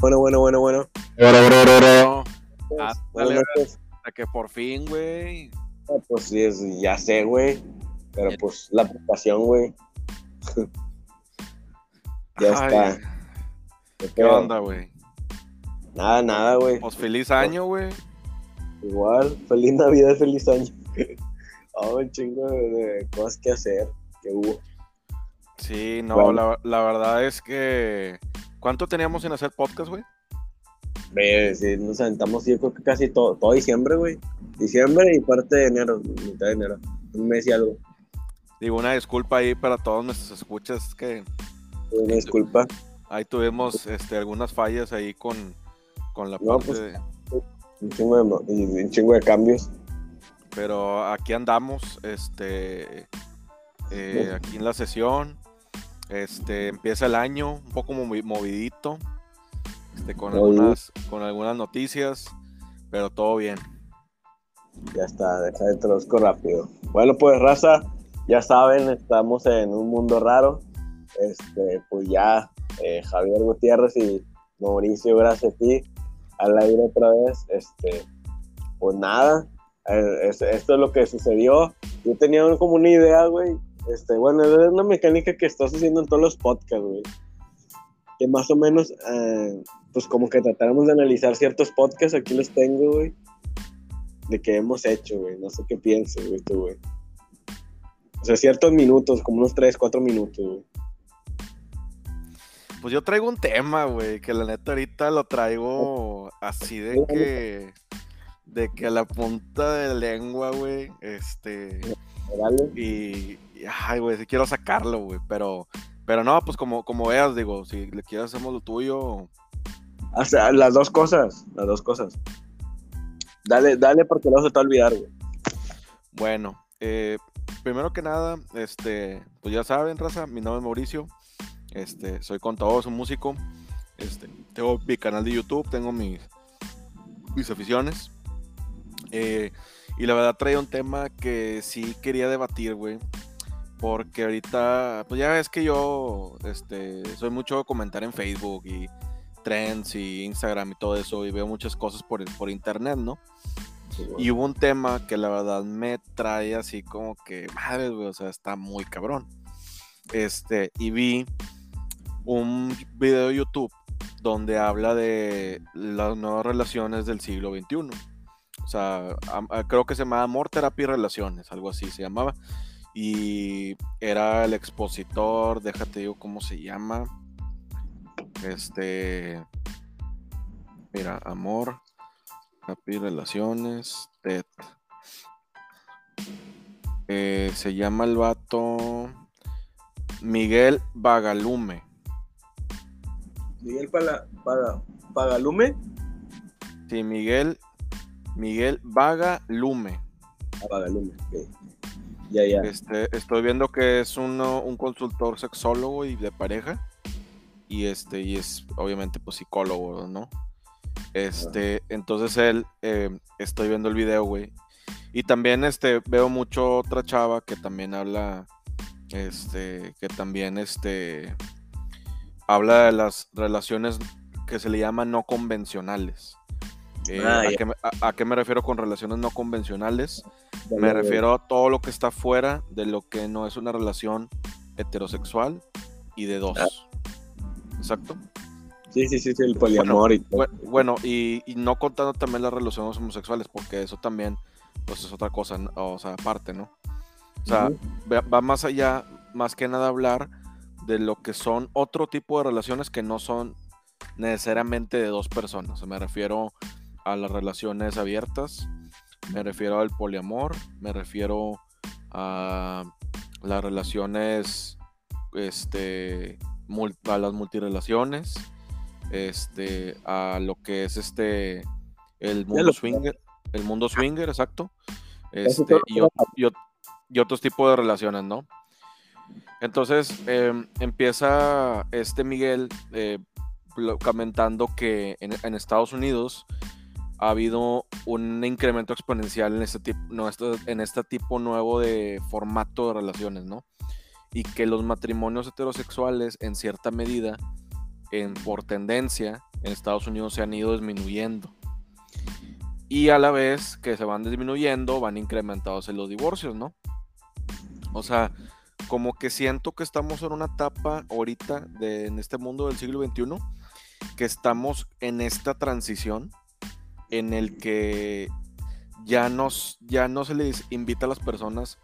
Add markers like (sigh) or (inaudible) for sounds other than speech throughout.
Bueno, bueno, bueno, bueno. Pues, Ah, buenas dale, noches. A que por fin, güey. Ah, Pues sí, es- ya sé, güey. Pero Bien. pues la preocupación, güey. (laughs) Ya Ay, está. ¿Qué onda, güey? Nada, nada, güey. Pues feliz año, güey. Igual, feliz Navidad, feliz año. (laughs) oh, un chingo de, de cosas que hacer. Que hubo. Sí, no, Bueno. la, la verdad es que. ¿Cuánto teníamos sin hacer podcast, güey? Sí, nos aventamos, yo creo que casi todo, todo diciembre, güey. Diciembre y parte de enero, mitad de enero. Un mes y algo. Digo, una disculpa ahí para todos nuestros escuchas, es que Una disculpa. ahí tuvimos este, algunas fallas ahí con, con la No, parte pues- de- Un chingo de, mo- y un chingo de cambios. Pero aquí andamos, este, eh, aquí en la sesión, este, empieza el año un poco movi- movidito, este, con algunas, con algunas noticias, pero todo bien. Ya está, deja de trosco rápido. Bueno, pues raza, ya saben, estamos en un mundo raro. Este, pues ya, eh, Javier Gutiérrez y Mauricio, gracias a ti, al aire otra vez. Este, pues nada, eh, es- esto es lo que sucedió. Yo tenía como una idea, güey. Este, bueno, es una mecánica que estás haciendo en todos los podcasts, güey. Que más o menos, eh, pues como que tratáramos de analizar ciertos podcasts, aquí los tengo, güey de que hemos hecho, güey. No sé qué pienses, güey, tú, güey. O sea, ciertos minutos, como unos 3, 4 minutos, güey. Pues yo traigo un tema, güey, que la neta ahorita lo traigo así de que, de que a la punta de lengua, güey, este, Dale. y, y, ay, güey, sí quiero sacarlo, güey, pero, pero no, pues como, como veas, digo, si le quieres hacemos lo tuyo, O sea, las dos cosas, las dos cosas. Dale, dale porque no se te va a olvidar, güey. Bueno, eh, primero que nada, este, pues ya saben, raza, mi nombre es Mauricio, este, soy contador, soy músico, este, tengo mi canal de YouTube, tengo mis, mis aficiones, eh, y la verdad traía un tema que sí quería debatir, güey, porque ahorita, pues ya ves que yo, este, soy mucho comentar en Facebook y trends y Instagram y todo eso, y veo muchas cosas por, por internet, ¿no? Y hubo un tema que la verdad me trae así como que, madre, güey, o sea, está muy cabrón. Este, y vi un video de YouTube donde habla de las nuevas relaciones del siglo XXI. O sea, am- a- creo que se llamaba Amor, Terapia y Relaciones, algo así se llamaba. Y era el expositor, déjate digo cómo se llama. Este. Mira, Amor, Happy Relaciones, TED. Eh, se llama el vato Miguel Bagalume. Miguel para, para, Pagalume. Sí, Miguel, Miguel Bagalume. Ah, Pagalume, ok. Ya, ya. Este, estoy viendo que es uno- un consultor sexólogo y de pareja. Y este, y es obviamente pues psicólogo, ¿no? Este, entonces él, eh, estoy viendo el video, güey. Y también este, veo mucho otra chava que también habla, este, que también este, habla de las relaciones que se le llaman no convencionales. Eh, Ah, ¿a, qué, me- a- a qué me refiero con relaciones no convencionales? Ya, Me ya, refiero a todo lo que está fuera de lo que no es una relación heterosexual y de dos. Exacto. Sí, sí, sí, sí, el poliamor y todo. Bue- Bueno, y, y no contando también las relaciones homosexuales, porque eso también, pues es otra cosa, ¿no? o sea, aparte, ¿no? O sea, va, va más allá, más que nada hablar de lo que son otro tipo de relaciones que no son necesariamente de dos personas. Me refiero a las relaciones abiertas, me refiero al poliamor, me refiero a las relaciones, este, a las multirelaciones, este, a lo que es este, el mundo swinger, el mundo swinger, exacto, este, y, ot- y ot- y otros tipos de relaciones, ¿no? Entonces em, empieza este Miguel eh, comentando que en, en Estados Unidos ha habido un incremento exponencial en este tipo, no, en este tipo nuevo de formato de relaciones, ¿no? Y que los matrimonios heterosexuales, en cierta medida, en, por tendencia, en Estados Unidos se han ido disminuyendo. Y a la vez que se van disminuyendo, van incrementados en los divorcios, ¿no? O sea, como que siento que estamos en una etapa ahorita de, en este mundo del siglo XXI, que estamos en esta transición en el que ya, ya no se les invita a las personas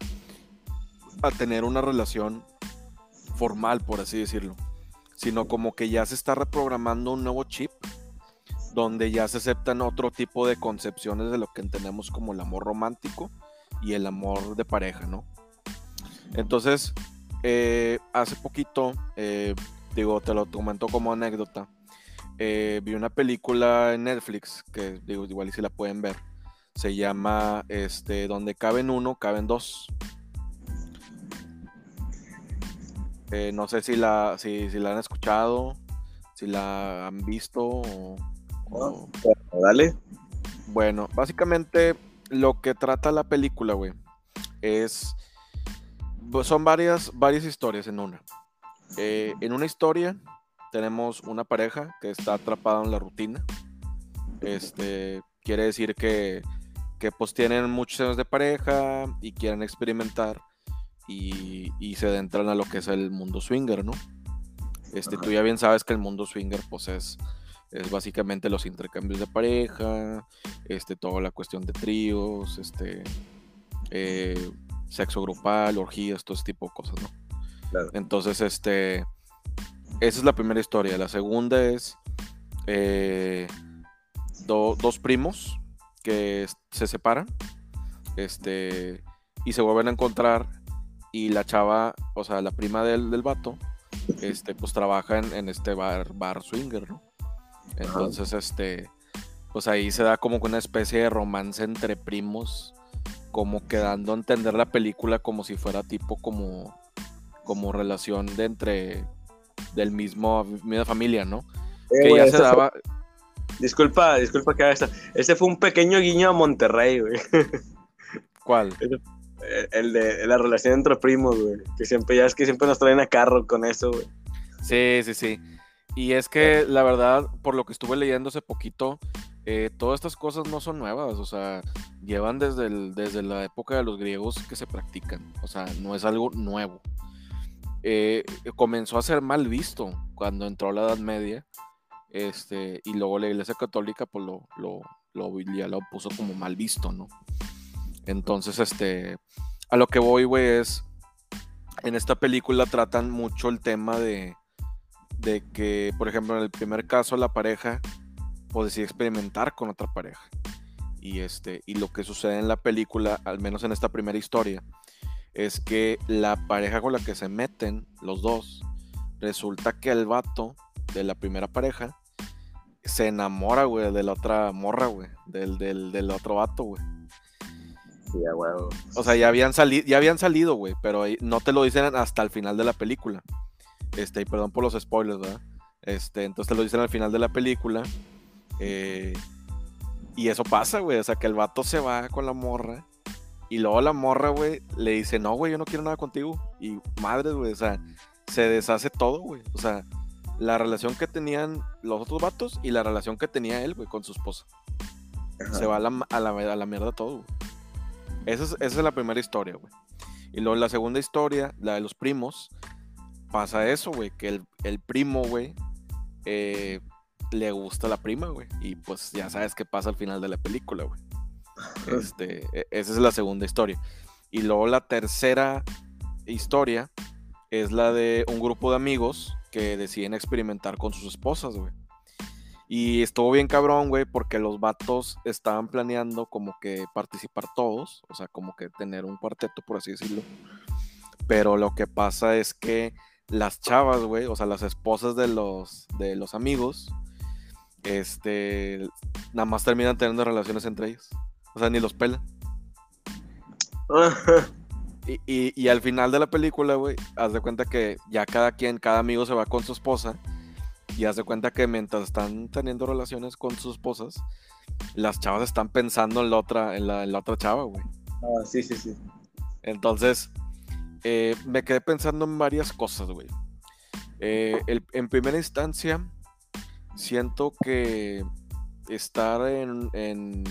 a tener una relación formal, por así decirlo, sino como que ya se está reprogramando un nuevo chip donde ya se aceptan otro tipo de concepciones de lo que entendemos como el amor romántico y el amor de pareja, ¿no? Entonces, eh, hace poquito, eh, digo, te lo comento como anécdota, eh, vi una película en Netflix, que digo, igual y si la pueden ver, se llama, este, donde caben uno, caben dos. no sé si la, si, si la han escuchado, si la han visto o dale. Bueno, básicamente lo que trata la película, güey, es. Pues, son varias, varias historias en una. Eh, en una historia tenemos una pareja que está atrapada en la rutina. Este quiere decir que, que pues tienen muchos años de pareja y quieren experimentar y, y se adentran a lo que es el mundo swinger, ¿no? Este, tú ya bien sabes que el mundo swinger pues es es básicamente los intercambios de pareja, este, toda la cuestión de tríos, este, eh, sexo grupal, orgías, todo ese tipo de cosas, ¿no? Entonces, este, esa es la primera historia. La segunda es eh, dos primos que se separan, este, y se vuelven a encontrar y la chava, o sea, la prima del, del vato, este, pues trabaja en, en este bar, bar swinger, ¿no? Entonces, este, pues ahí se da como una especie de romance entre primos, como quedando a entender la película como si fuera tipo como, como relación de entre, del mismo, misma familia, ¿no? Eh, que ya se daba... Disculpa, disculpa que haga esto. Este fue un pequeño guiño a Monterrey, güey. (laughs) ¿Cuál? El de la relación entre primos, güey. Que siempre, ya es que siempre nos traen a carro con eso, güey. Sí, sí, sí. Y es que la verdad, por lo que estuve leyendo hace poquito, eh, todas estas cosas no son nuevas, o sea, llevan desde, desde la época de los griegos que se practican, o sea, no es algo nuevo. Eh, comenzó a ser mal visto cuando entró la Edad Media, este, y luego la Iglesia Católica pues lo, lo, lo, ya lo puso como mal visto, ¿no? Entonces, este, a lo que voy, güey, es, en esta película tratan mucho el tema de de que, por ejemplo, en el primer caso la pareja o decide experimentar con otra pareja. Y, este, y lo que sucede en la película, al menos en esta primera historia, es que la pareja con la que se meten los dos, resulta que el vato de la primera pareja se enamora, güey, de la otra morra, güey, del, del, otro vato, güey. Sí, güey. O sea, ya habían, salido ya habían salido, güey, pero no te lo dicen hasta el final de la película. Este, y perdón por los spoilers, ¿verdad? Este, entonces te lo dicen al final de la película. Eh, y eso pasa, güey. O sea, que el vato se va con la morra. Y luego la morra, güey, le dice, no, güey, yo no quiero nada contigo. Y madre, güey, o sea, se deshace todo, güey. O sea, la relación que tenían los otros vatos y la relación que tenía él, güey, con su esposa. Se va a la, a la, mierda todo, güey. Esa es, esa es la primera historia, güey. Y luego la segunda historia, la de los primos, pasa eso, güey, que el, primo, güey, eh, le gusta la prima, güey. Y pues ya sabes qué pasa al final de la película, güey. Este, e, esa es la segunda historia. Y luego la tercera historia es la de un grupo de amigos que deciden experimentar con sus esposas, güey. Y estuvo bien cabrón, güey, porque los vatos estaban planeando como que participar todos, o sea, como que tener un cuarteto, por así decirlo. Pero lo que pasa es que las chavas, güey, o sea, las esposas de los, de los amigos, este, nada más terminan teniendo relaciones entre ellos. O sea, ni los pelan. y, y, al final de la película, güey, haz de cuenta que ya cada quien, cada amigo se va con su esposa. Y haz de cuenta que mientras están teniendo relaciones con sus esposas, las chavas están pensando en la otra, en la, en la otra chava, güey. Ah, sí, sí, sí. Entonces, eh, me quedé pensando en varias cosas, güey. Eh, en primera instancia, siento que estar en, en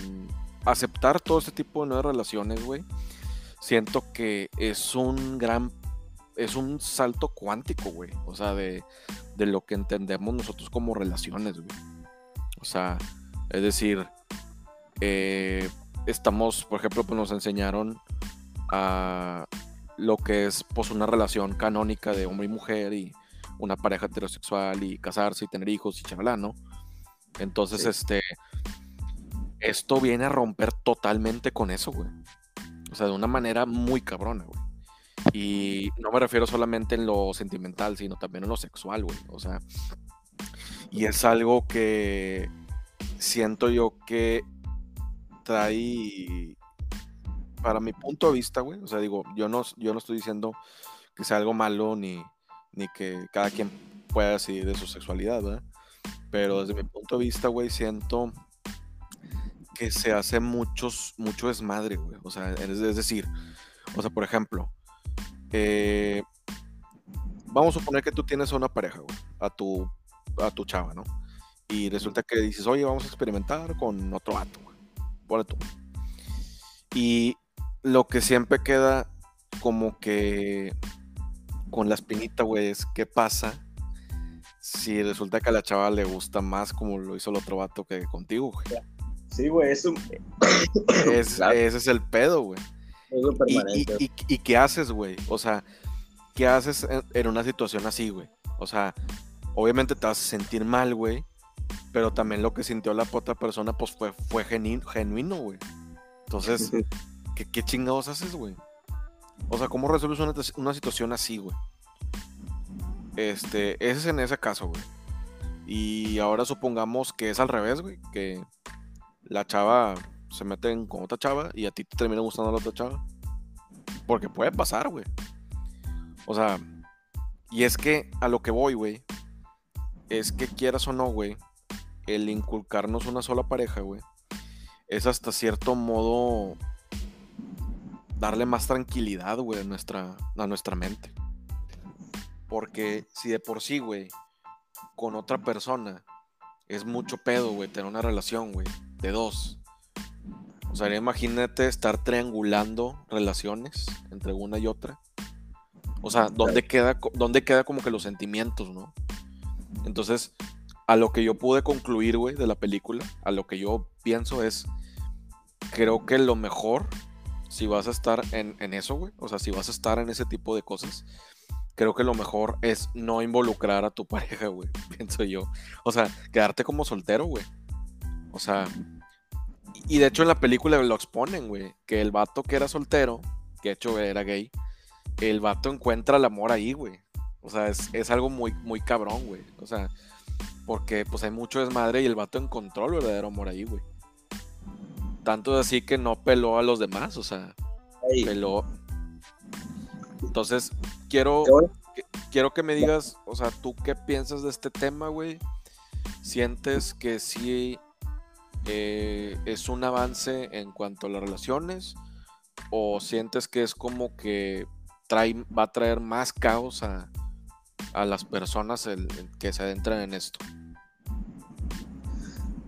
aceptar todo este tipo de nuevas relaciones, güey, siento que es un gran, es un salto cuántico, güey. O sea, de, de lo que entendemos nosotros como relaciones, güey. O sea, es decir, eh, estamos, por ejemplo, pues nos enseñaron a lo que es pues una relación canónica de hombre y mujer y una pareja heterosexual y casarse y tener hijos y chavalán, ¿no? Entonces, este, esto viene a romper totalmente con eso, güey. O sea, de una manera muy cabrona, güey. Y no me refiero solamente en lo sentimental, sino también en lo sexual, güey. O sea, y es algo que siento yo que trae, para mi punto de vista, güey, o sea, digo, yo no, yo no estoy diciendo que sea algo malo ni, ni que cada quien pueda decidir de su sexualidad, ¿verdad? Pero desde mi punto de vista, güey, siento que se hace muchos, mucho desmadre, güey. O sea, es, decir, o sea, por ejemplo, eh, vamos a suponer que tú tienes una pareja, güey, a tu, a tu chava, ¿no? Y resulta que dices, oye, vamos a experimentar con otro vato, güey. Ponle tú. Y lo que siempre queda como que con la espinita, güey, es qué pasa si resulta que a la chava le gusta más como lo hizo el otro vato que contigo, güey. Sí, güey, eso. Es, (coughs) (coughs) Ese es el pedo, güey. Y, y, y, qué haces, güey? O sea, ¿qué haces en, una situación así, güey? O sea, obviamente te vas a sentir mal, güey. Pero también lo que sintió la otra persona, pues fue, fue genuino, güey. Entonces, (laughs) ¿qué, ¿qué, chingados haces, güey? O sea, ¿cómo resuelves una, una situación así, güey? Este, ese es en ese caso, güey. Y ahora supongamos que es al revés, güey. Que la chava se mete con otra chava y a ti te termina gustando la otra chava. Porque puede pasar, güey. O sea, y es que a lo que voy, güey, es que quieras o no, güey, el inculcarnos una sola pareja, güey, es hasta cierto modo darle más tranquilidad, güey, a nuestra, a nuestra mente. Porque si de por sí, güey, con otra persona es mucho pedo, güey, tener una relación, güey de dos. O sea, imagínate estar triangulando relaciones entre una y otra. O sea, ¿dónde queda, dónde queda como que los sentimientos, no? Entonces, a lo que yo pude concluir, güey, de la película, a lo que yo pienso es, creo que lo mejor, si vas a estar en, en eso, güey, o sea, si vas a estar en ese tipo de cosas, creo que lo mejor es no involucrar a tu pareja, güey, (laughs) pienso yo. O sea, quedarte como soltero, güey. O sea, y de hecho en la película lo exponen, güey, que el vato que era soltero, que de hecho era gay, el vato encuentra el amor ahí, güey. O sea, es, algo muy, muy cabrón, güey. O sea, porque pues hay mucho desmadre y el vato encontró el verdadero amor ahí, güey. Tanto así que no peló a los demás, o sea, peló. Entonces, quiero, quiero que me digas, o sea, ¿tú qué piensas de este tema, güey? ¿Sientes que sí eh, es un avance en cuanto a las relaciones o sientes que es como que trae, va a traer más caos a, las personas el, que se adentran en esto?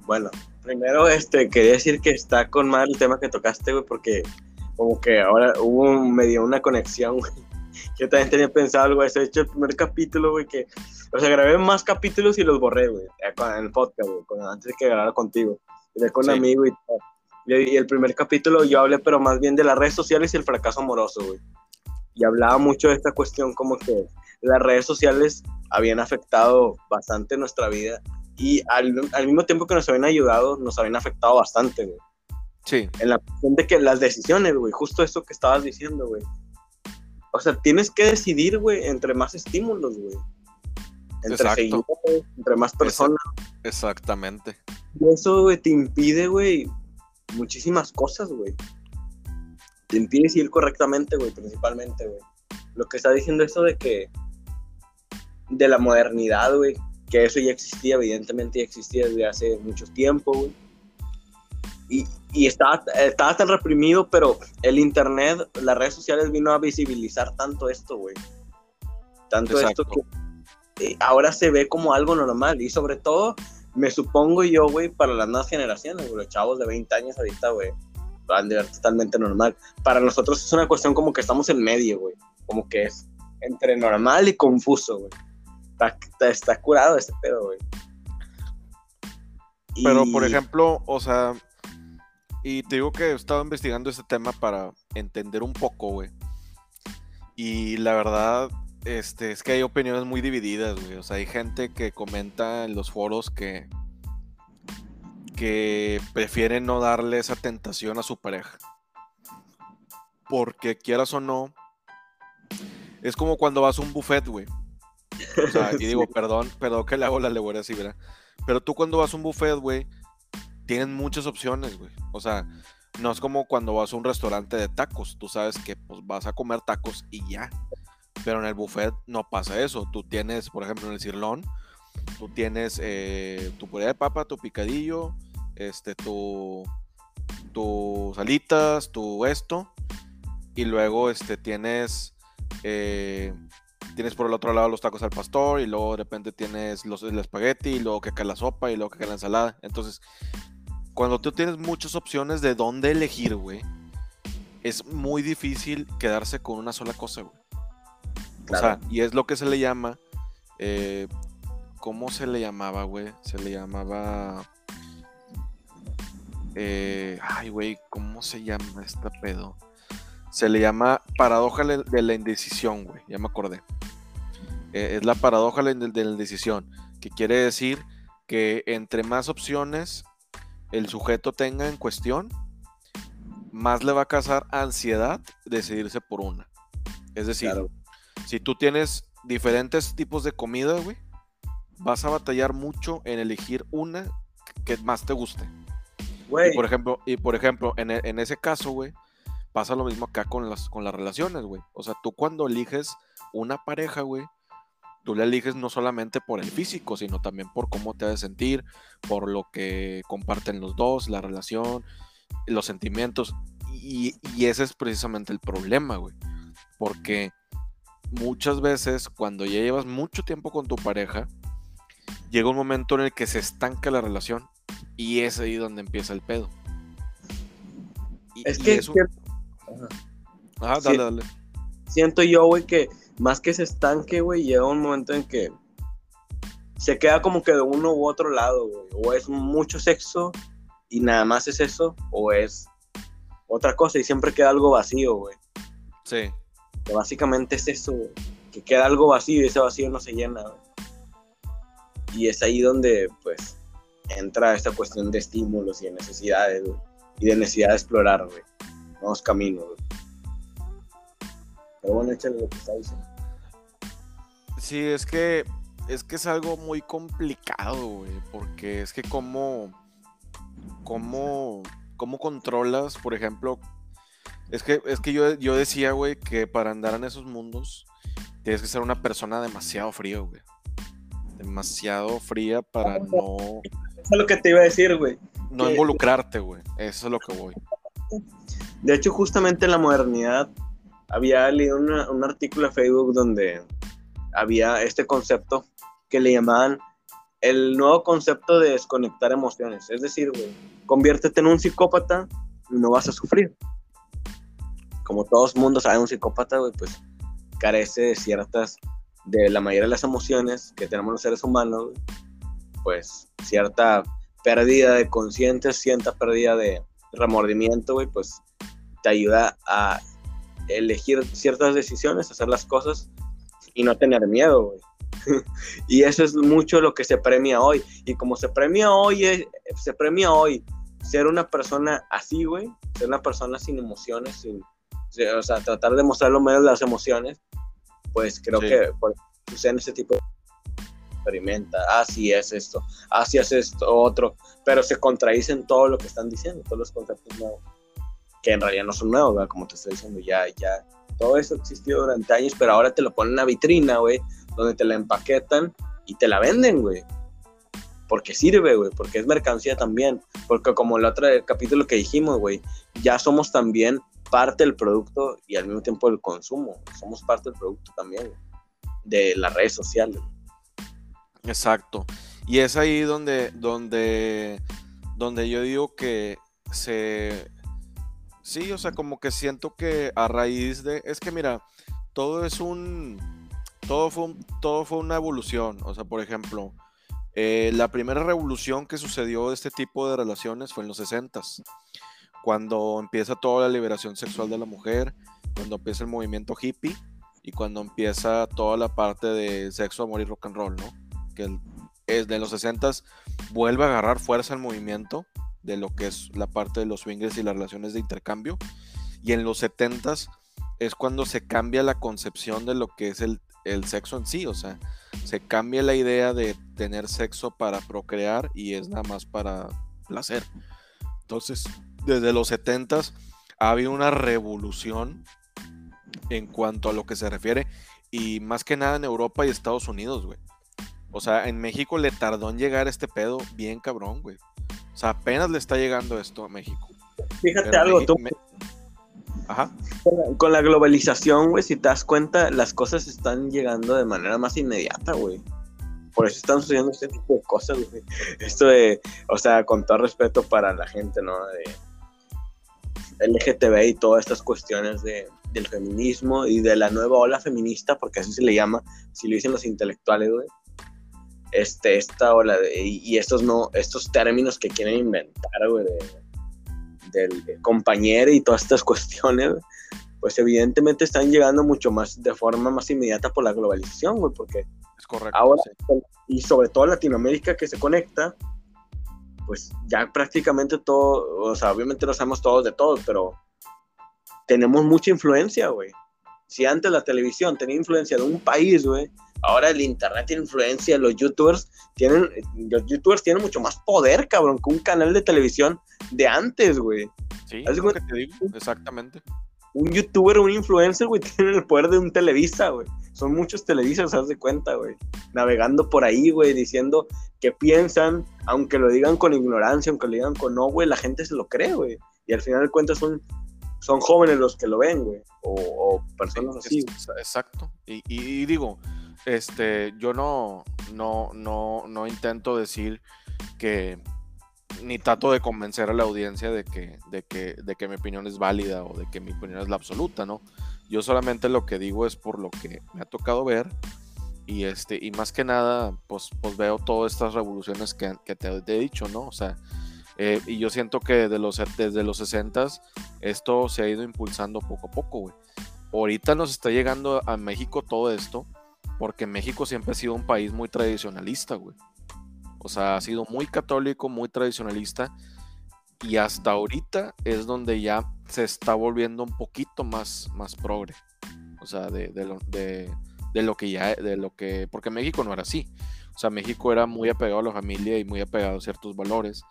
Bueno, primero este, quería decir que está con mal el tema que tocaste, güey, porque como que ahora hubo medio una conexión, Yo también tenía pensado algo, eso, he hecho el primer capítulo, güey, que, o sea, grabé más capítulos y los borré, güey, en el podcast, güey, antes de que grabara contigo con un amigo y todo. Y el primer capítulo yo hablé, pero más bien de las redes sociales y el fracaso amoroso, güey. Y hablaba mucho de esta cuestión como que las redes sociales habían afectado bastante nuestra vida y al, mismo tiempo que nos habían ayudado, nos habían afectado bastante, güey. Sí. En la cuestión de que las decisiones, güey, justo eso que estabas diciendo, güey. O sea, tienes que decidir, güey, entre más estímulos, güey. Entre seguidores, entre más personas. Exactamente. Y eso, güey, te impide, güey, muchísimas cosas, güey. Te impide decidir correctamente, güey, principalmente, güey. Lo que está diciendo eso de que. de la modernidad, güey. Que eso ya existía, evidentemente ya existía desde hace mucho tiempo, güey. Y, y estaba, estaba tan reprimido, pero el internet, las redes sociales vino a visibilizar tanto esto, güey. Tanto esto que eh, ahora se ve como algo normal. Y sobre todo me supongo yo, güey, para las nuevas generaciones, güey, los chavos de 20 años ahorita, güey, van a ver totalmente normal. Para nosotros es una cuestión como que estamos en medio, güey, como que es entre normal y confuso, güey. Está, está, curado ese pedo, güey. Pero, por ejemplo, o sea, y te digo que he estado investigando este tema para entender un poco, güey. Y la verdad, este, es que hay opiniones muy divididas, güey. O sea, hay gente que comenta en los foros que, que prefiere no darle esa tentación a su pareja. Porque quieras o no, es como cuando vas a un buffet, güey. O sea, y (laughs) digo, perdón, perdón que le hago la alegoría así, ¿verdad? Pero tú cuando vas a un buffet, güey, tienen muchas opciones, güey. O sea, no es como cuando vas a un restaurante de tacos. Tú sabes que pues, vas a comer tacos y ya. Pero en el buffet no pasa eso. Tú tienes, por ejemplo, en el cirlón, tú tienes eh, tu puré de papa, tu picadillo, este, tu, tus alitas, tu esto. Y luego este, tienes, eh, tienes por el otro lado los tacos al pastor. Y luego de repente tienes los, el espagueti. Y luego que cae la sopa. Y luego que cae la ensalada. Entonces, cuando tú tienes muchas opciones de dónde elegir, güey, es muy difícil quedarse con una sola cosa, güey. O sea, y es lo que se le llama. Eh, ¿Cómo se le llamaba, güey? Se le llamaba. Eh, ay, güey, ¿cómo se llama este pedo? Se le llama paradoja de la indecisión, güey. Ya me acordé. Eh, es la paradoja de la indecisión. Que quiere decir que entre más opciones el sujeto tenga en cuestión, más le va a causar ansiedad decidirse por una. Es decir, si tú tienes diferentes tipos de comida, güey, vas a batallar mucho en elegir una que más te guste. Y por ejemplo, y por ejemplo en, e, en ese caso, güey, pasa lo mismo acá con las, con las relaciones, güey. O sea, tú cuando eliges una pareja, güey, tú la eliges no solamente por el físico, sino también por cómo te ha de sentir, por lo que comparten los dos, la relación, los sentimientos. Y, ese es precisamente el problema, güey. Porque muchas veces cuando ya llevas mucho tiempo con tu pareja, llega un momento en el que se estanca la relación. Y es ahí donde empieza el pedo. es que... dale, dale. Siento yo, güey, que más que se estanque, güey, llega un momento en que se queda como que de uno u otro lado, güey. O es mucho sexo y nada más es eso, o es otra cosa y siempre queda algo vacío, güey. Sí. Que básicamente es eso, güey. Que queda algo vacío y ese vacío no se llena, güey. Y es ahí donde, pues, entra esta cuestión de estímulos y de necesidades, güey. Y de necesidad de explorar, güey. Nuevos caminos, güey. Pero bueno, échale lo que está diciendo. Sí, es que es que es algo muy complicado, güey, porque es que cómo, cómo, cómo controlas, por ejemplo, es que, es que yo, yo decía, güey, que para andar en esos mundos tienes que ser una persona demasiado fría, güey. Demasiado fría para no... Eso es lo que te iba a decir, güey. No involucrarte, güey. Eso es lo que voy. De hecho, justamente en la modernidad había leído un artículo en Facebook donde había este concepto que le llamaban el nuevo concepto de desconectar emociones. Es decir, güey, conviértete en un psicópata y no vas a sufrir. Como todos mundo sabe, un psicópata, güey, pues carece de ciertas, de la mayoría de las emociones que tenemos los seres humanos, pues cierta pérdida de conciencia, cierta pérdida de remordimiento, güey, pues te ayuda a elegir ciertas decisiones, hacer las cosas y no tener miedo, güey. (laughs) y eso es mucho lo que se premia hoy. Y como se premia hoy, eh, se premia hoy ser una persona así, güey, ser una persona sin emociones, sin, o sea, tratar de mostrar lo menos las emociones, pues creo que por, sucede ese tipo de experimenta, así ah, es esto, así ah, es esto, otro, pero se contradicen todo lo que están diciendo, todos los conceptos nuevos, que en realidad no son nuevos, como te estoy diciendo, ya, ya, todo eso existió durante años, pero ahora te lo ponen en una vitrina, güey, donde te la empaquetan y te la venden, güey. Porque sirve, güey, porque es mercancía también. Porque como el otro capítulo que dijimos, güey, ya somos también parte del producto y al mismo tiempo del consumo. Somos parte del producto también, de las redes sociales. Exacto. Y es ahí donde, donde, donde yo digo que se... Sí, o sea, como que siento que a raíz de... Es que mira, todo es un... Todo fue, todo fue una evolución. O sea, por ejemplo, eh, la primera revolución que sucedió de este tipo de relaciones fue en los 60 cuando empieza toda la liberación sexual de la mujer, cuando empieza el movimiento hippie y cuando empieza toda la parte de sexo, amor y rock and roll, ¿no? Que es de los 60 vuelve a agarrar fuerza el movimiento de lo que es la parte de los swingers y las relaciones de intercambio. Y en los 70 es cuando se cambia la concepción de lo que es el, el sexo en sí, o sea, se cambia la idea de tener sexo para procrear y es nada más para placer. Entonces, desde los 70 ha habido una revolución en cuanto a lo que se refiere y más que nada en Europa y Estados Unidos, güey. O sea, en México le tardó en llegar este pedo bien cabrón, güey. O sea, apenas le está llegando esto a México. Fíjate algo, tú. Ajá. Con la globalización, güey, si te das cuenta, las cosas están llegando de manera más inmediata, güey. Por eso están sucediendo este tipo de cosas, güey. Esto de, o sea, con todo respeto para la gente, ¿no? De, LGTB y todas estas cuestiones de, del feminismo y de la nueva ola feminista, porque así se le llama, si lo dicen los intelectuales, güey. Este, esta ola de, y, estos no, estos términos que quieren inventar, güey, del compañero y todas estas (laughs) cuestiones, pues evidentemente están llegando mucho más de forma más inmediata por la globalización, güey, porque es correcto. Ahora, y sobre todo Latinoamérica que se conecta, pues ya prácticamente todo, o sea, obviamente lo sabemos todos de todos, pero tenemos mucha influencia, güey. Si antes la televisión tenía influencia de un país, güey, ahora el internet tiene influencia, los youtubers tienen, los youtubers tienen mucho más poder, cabrón, que un canal de televisión de antes, güey. Sí, es lo que te digo, exactamente. Un youtuber, un influencer, güey, (laughs) tiene el poder de un Televisa, güey. Son muchos televisas, haz de cuenta, güey. Navegando por ahí, güey, diciendo que piensan, aunque lo digan con ignorancia, aunque lo digan con no, güey, la gente se lo cree, güey. Y al final de cuentas son, son jóvenes los que lo ven, güey. O, personas así. exacto. Y, digo, este, yo no, no, no, no intento decir que ni trato de convencer a la audiencia de que, de que, de que mi opinión es válida o de que mi opinión es la absoluta, ¿no? Yo solamente lo que digo es por lo que me ha tocado ver y este y más que nada pues, pues veo todas estas revoluciones que, te, he dicho, ¿no? O sea, eh, y yo siento que de los, desde los 60 esto se ha ido impulsando poco a poco, güey. Ahorita nos está llegando a México todo esto porque México siempre ha sido un país muy tradicionalista, güey. O sea, ha sido muy católico, muy tradicionalista y hasta ahorita es donde ya se está volviendo un poquito más, más progre. O sea, de, lo, de, lo que ya, de lo que, porque México no era así. O sea, México era muy apegado a la familia y muy apegado a ciertos valores,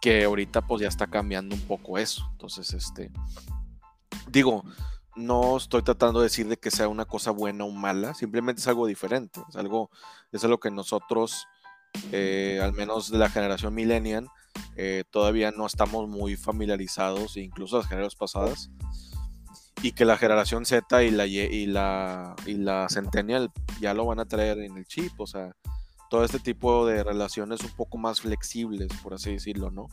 que ahorita pues ya está cambiando un poco eso. Entonces, este, digo, no estoy tratando de decir de que sea una cosa buena o mala, simplemente es algo diferente, es algo, es algo que nosotros, eh, al menos de la generación millennial, eh, todavía no estamos muy familiarizados, incluso las generaciones pasadas, y que la generación Z y la, y la, y la Centennial ya lo van a traer en el chip, o sea, todo este tipo de relaciones un poco más flexibles, por así decirlo, ¿no?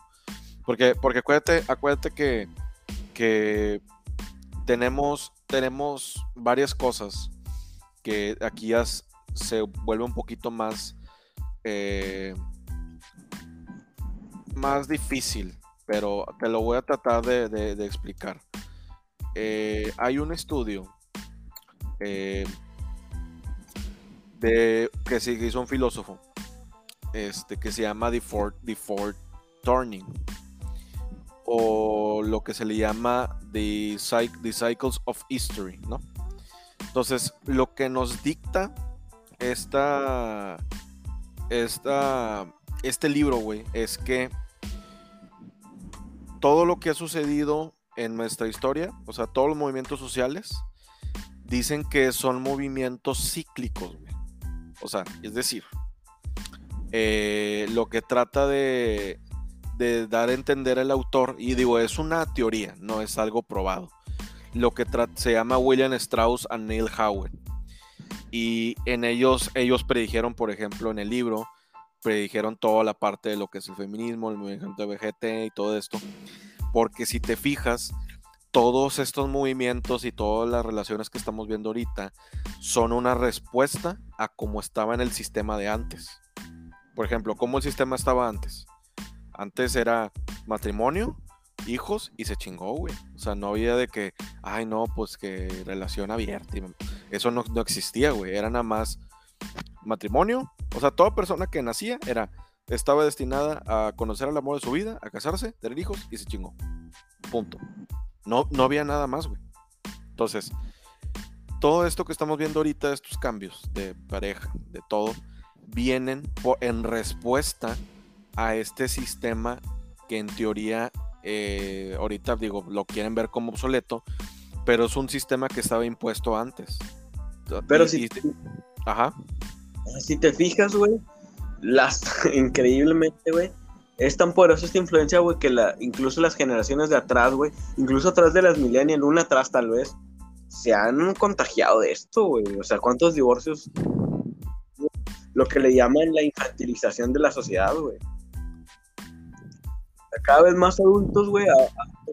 Porque, porque acuérdate, acuérdate que, que tenemos, tenemos varias cosas que aquí ya se vuelve un poquito más eh, más difícil, pero te lo voy a tratar de, explicar. Eh, hay un estudio eh, de, que se hizo un filósofo este, que se llama The Ford, Turning o lo que se le llama the, Cycles of History, ¿no? Entonces, lo que nos dicta esta, esta, este libro, güey, es que todo lo que ha sucedido en nuestra historia, o sea, todos los movimientos sociales, dicen que son movimientos cíclicos. O sea, es decir, eh, lo que trata de, de dar a entender el autor, y digo, es una teoría, no es algo probado. Lo que se llama William Strauss and Neil Howard. Y en ellos, ellos predijeron, por ejemplo, en el libro, predijeron toda la parte de lo que es el feminismo, el movimiento VGT y todo esto. Porque si te fijas, todos estos movimientos y todas las relaciones que estamos viendo ahorita son una respuesta a cómo estaba en el sistema de antes. Por ejemplo, ¿cómo el sistema estaba antes? Antes era matrimonio, hijos y se chingó, güey. O sea, no había de que, ay, no, pues que relación abierta. Eso no, no existía, güey. Era nada más matrimonio. O sea, toda persona que nacía era, estaba destinada a conocer al amor de su vida, a casarse, tener hijos y se chingó. Punto. No, no había nada más, güey. Entonces, todo esto que estamos viendo ahorita, estos cambios de pareja, de todo, vienen en respuesta a este sistema que en teoría eh, ahorita digo, lo quieren ver como obsoleto, pero es un sistema que estaba impuesto antes. Pero si, ajá. Si te fijas, güey, las (laughs) increíblemente, güey, es tan poderosa esta influencia, güey, que la, incluso las generaciones de atrás, güey, incluso atrás de las millennials, una atrás tal vez, se han contagiado de esto, güey. O sea, ¿cuántos divorcios? Lo que le llaman la infantilización de la sociedad, güey. Cada vez más adultos, güey, a,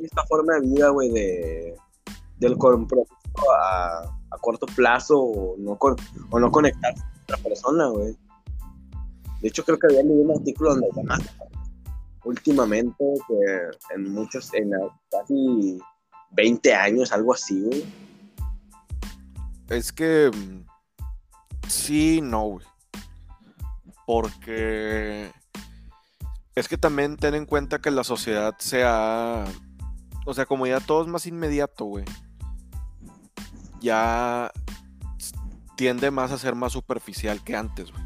esta forma de vida, güey, de, del compromiso a, a, corto plazo o no, con, o no conectarse con otra persona, güey. De hecho, creo que había leído un artículo donde últimamente, que en muchos, en casi 20 años, algo así, güey. Es que sí, no, güey. Porque es que también ten en cuenta que la sociedad sea. O sea, como ya todo es más inmediato, güey. Ya tiende más a ser más superficial que antes, güey.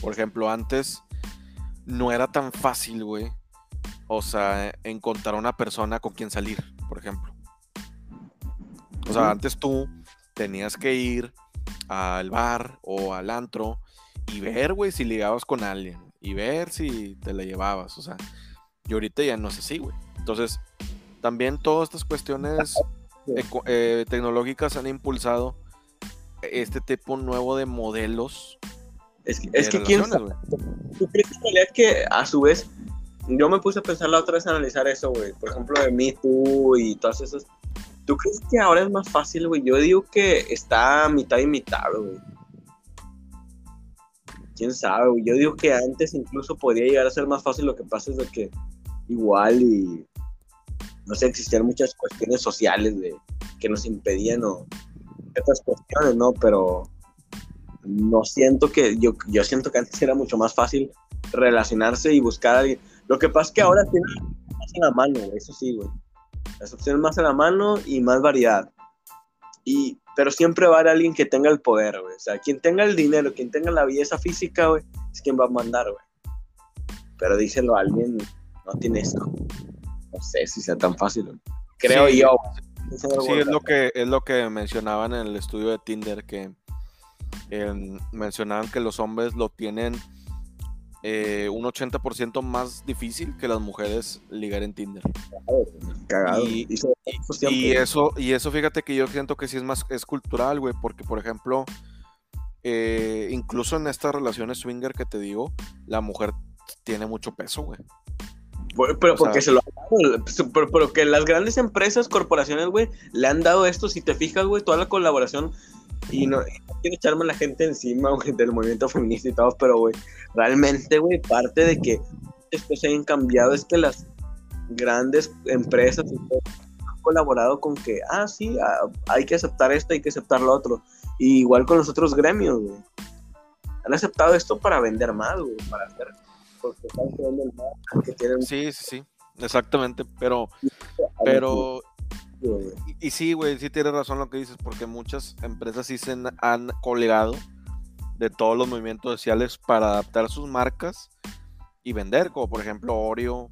Por ejemplo, antes no era tan fácil, güey, o sea, encontrar una persona con quien salir, por ejemplo. O sea, antes tú tenías que ir al bar o al antro y ver, güey, si ligabas con alguien y ver si te la llevabas, o sea, y ahorita ya no es así, güey. Entonces, también todas estas cuestiones (laughs) eh, tecnológicas han impulsado este tipo nuevo de modelos. Es que, es que quién sabe. ¿Tú crees que a su vez yo me puse a pensar la otra vez a analizar eso, güey. Por ejemplo, de Me Too y todas esas. ¿Tú crees que ahora es más fácil, güey? Yo digo que está mitad y mitad, güey. Quién sabe. Yo digo que antes incluso podría llegar a ser más fácil. Lo que pasa es de que igual y. No sé, existían muchas cuestiones sociales que nos impedían o estas cuestiones, ¿no? Pero no siento que. Yo, yo siento que antes era mucho más fácil relacionarse y buscar a alguien lo que pasa es que ahora tiene más en la mano, eso sí, güey. Las opciones más en la mano y más variedad. Y, pero siempre va a haber alguien que tenga el poder, güey. O sea, quien tenga el dinero, quien tenga la belleza física, güey, es quien va a mandar, güey. Pero díselo a alguien, no tiene eso. No sé si sea tan fácil, güey. Creo yo. Sí, es lo, que, es lo que mencionaban en el estudio de Tinder, que em, mencionaban que los hombres lo tienen eh, un 80% más difícil que las mujeres ligar en Tinder. Y, eso, y eso, fíjate que yo siento que sí es más, es cultural, güey, porque por ejemplo, eh, incluso en estas relaciones swinger que te digo, la mujer tiene mucho peso, güey. Pero, porque se lo pero, pero, que las grandes empresas, corporaciones, güey, le han dado esto, si te fijas, güey, toda la colaboración y no, quiero echarme a la gente encima, (laughs) güey, del movimiento feminista y todo, pero, güey, realmente, güey, parte de que después hayan cambiado es que las grandes empresas han colaborado con que, ah, sí, ah, hay que aceptar esto, hay que aceptar lo otro. Y igual con los otros gremios, güey. Han aceptado esto para vender más, güey, para hacer. Porque están más, que tienen... Sí, sí, sí, exactamente, pero, pero y, sí, güey, sí tienes razón lo que dices, porque muchas empresas sí se han colgado de todos los movimientos sociales para adaptar sus marcas y vender, como por ejemplo Oreo,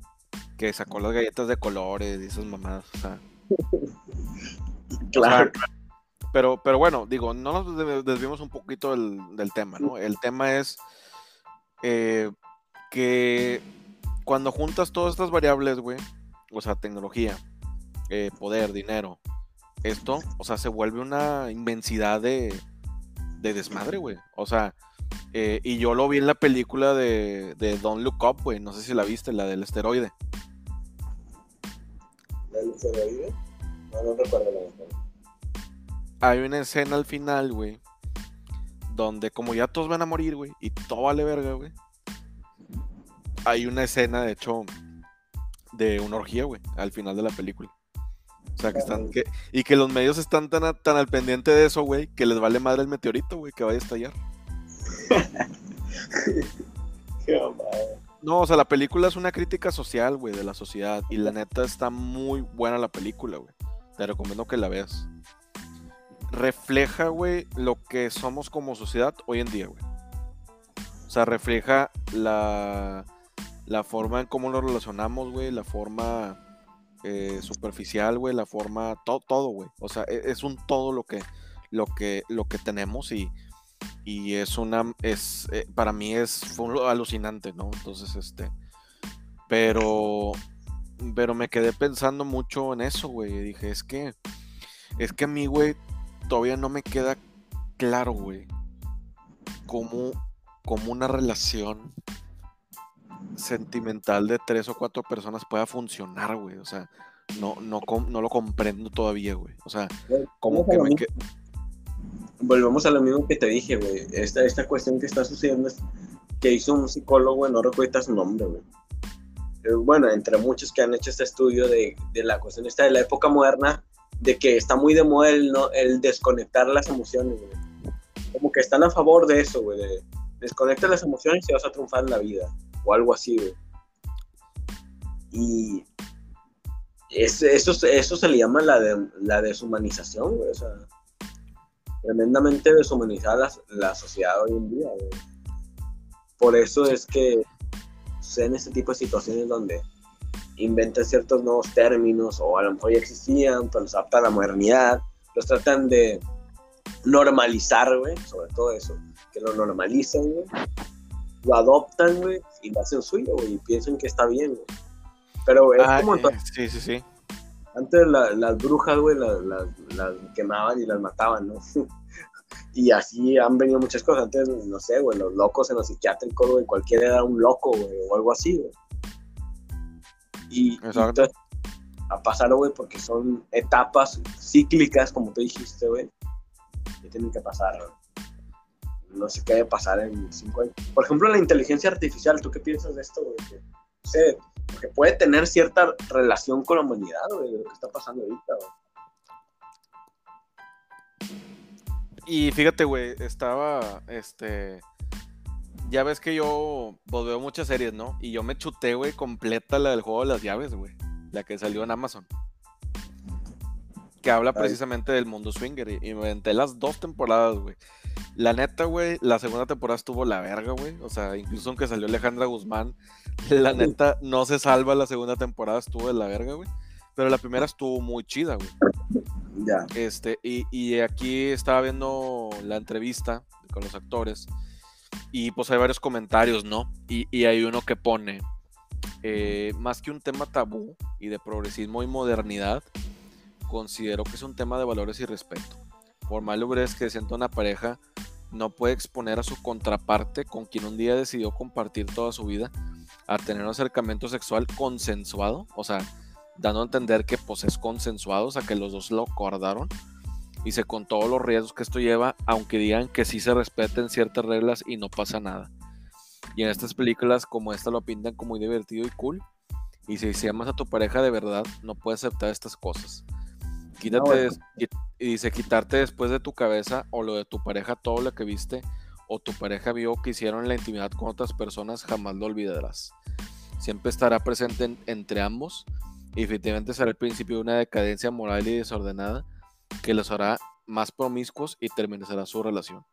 que sacó las galletas de colores y esas mamadas. (laughs) claro. pero, pero bueno, digo, no nos desviemos un poquito del, tema, ¿no? El tema es eh, que cuando juntas todas estas variables, güey, o sea, tecnología, eh, poder, dinero. Esto, o sea, se vuelve una inmensidad de, de desmadre, güey. O sea, Eh, y yo lo vi en la película de, de Don't Look Up, güey. No sé si la viste, la del esteroide. ¿La del esteroide? No, no recuerdo la verdad. Hay una escena al final, güey. Donde como ya todos van a morir, güey. Y todo vale verga, güey. Hay una escena, de hecho, de una orgía, güey. Al final de la película. O sea, que están. Que, y que los medios están tan, tan al pendiente de eso, güey. Que les vale madre el meteorito, güey. Que vaya a estallar. (laughs) Qué. No, o sea, la película es una crítica social, güey, de la sociedad. Y la neta está muy buena la película, güey. Te recomiendo que la veas. Refleja, güey, lo que somos como sociedad hoy en día, güey. O sea, refleja la, la forma en cómo nos relacionamos, güey, la forma eh, superficial, güey, la forma, todo, todo, güey. O sea, e- es, un todo lo que, lo que, lo que tenemos y, y es una, es, eh, para mí es, fue alucinante, ¿no? Entonces, este, pero, pero me quedé pensando mucho en eso, güey. y Dije, es que, es que a mí, güey, todavía no me queda claro, güey, cómo, cómo una relación sentimental de tres o cuatro personas pueda funcionar, güey. O sea, no, no, no lo comprendo todavía, güey. O sea, como que me que... Volvemos a lo mismo que te dije, güey. Esta, esta cuestión que está sucediendo es que hizo un psicólogo, no recuerdo su nombre, güey. Eh, Bueno, entre muchos que han hecho este estudio de, de la cuestión esta de la época moderna, de que está muy de moda el, no, el desconectar las emociones, güey. Como que están a favor de eso, güey. De desconecta las emociones y vas a triunfar en la vida. O algo así, güey. Y es- eso, eso se le llama la, la deshumanización, güey. O sea, tremendamente deshumanizada la, sociedad hoy en día, güey. Por eso es que suceden este tipo de situaciones donde inventan ciertos nuevos términos o a lo mejor ya existían, pero los adaptan a la modernidad, los tratan de normalizar, güey, sobre todo eso, que lo normalizan, güey, lo adoptan, güey, y lo hacen suyo, güey, y piensan que está bien, güey. Pero es Ah, como eh, sí, sí, sí. antes la- las brujas, güey, las, las- las quemaban y las mataban, ¿no? (laughs) y así han venido muchas cosas. Antes, no sé, güey, los locos en los psiquiátricos, güey, cualquiera era un loco, güey, o algo así, güey. Y, y Exacto. entonces, a pasar, güey, porque son etapas cíclicas, como tú dijiste, güey, que tienen que pasar, güey. No sé qué debe pasar en cinco años. Por ejemplo, la inteligencia artificial, ¿tú qué piensas de esto, güey? Que, puede tener cierta relación con la humanidad, güey, de lo que está pasando ahorita, güey. Y fíjate, güey, estaba, este, ya ves que yo veo muchas series, ¿no? Y yo me chuté, güey, completa la del juego de las llaves, güey, la que salió en Amazon. Que habla Ay. precisamente del mundo swinger y, y me aventé las dos temporadas, güey. La neta, güey, la segunda temporada estuvo la verga, güey. O sea, incluso aunque salió Alejandra Guzmán, la neta no se salva la segunda temporada, estuvo de la verga, güey. Pero la primera estuvo muy chida, güey. Ya. Este, y, y aquí estaba viendo la entrevista con los actores y pues hay varios comentarios, ¿no? Y, y hay uno que pone, eh, más que un tema tabú y de progresismo y modernidad, considero que es un tema de valores y respeto. Por más lubres que sienta una pareja, no puede exponer a su contraparte con quien un día decidió compartir toda su vida a tener un acercamiento sexual consensuado, o sea, dando a entender que pues es consensuado, o sea, que los dos lo acordaron. Dice, con todos los riesgos que esto lleva, aunque digan que sí se respeten ciertas reglas y no pasa nada. Y en estas películas como esta lo pintan como muy divertido y cool. Y si, si amas a tu pareja de verdad, no puedes aceptar estas cosas. Quítate, bueno. des- qui- y dice, quitarte después de tu cabeza o lo de tu pareja todo lo que viste o tu pareja vio que hicieron en la intimidad con otras personas, jamás lo olvidarás. Siempre estará presente en- entre ambos y definitivamente será el principio de una decadencia moral y desordenada que los hará más promiscuos y terminará su relación.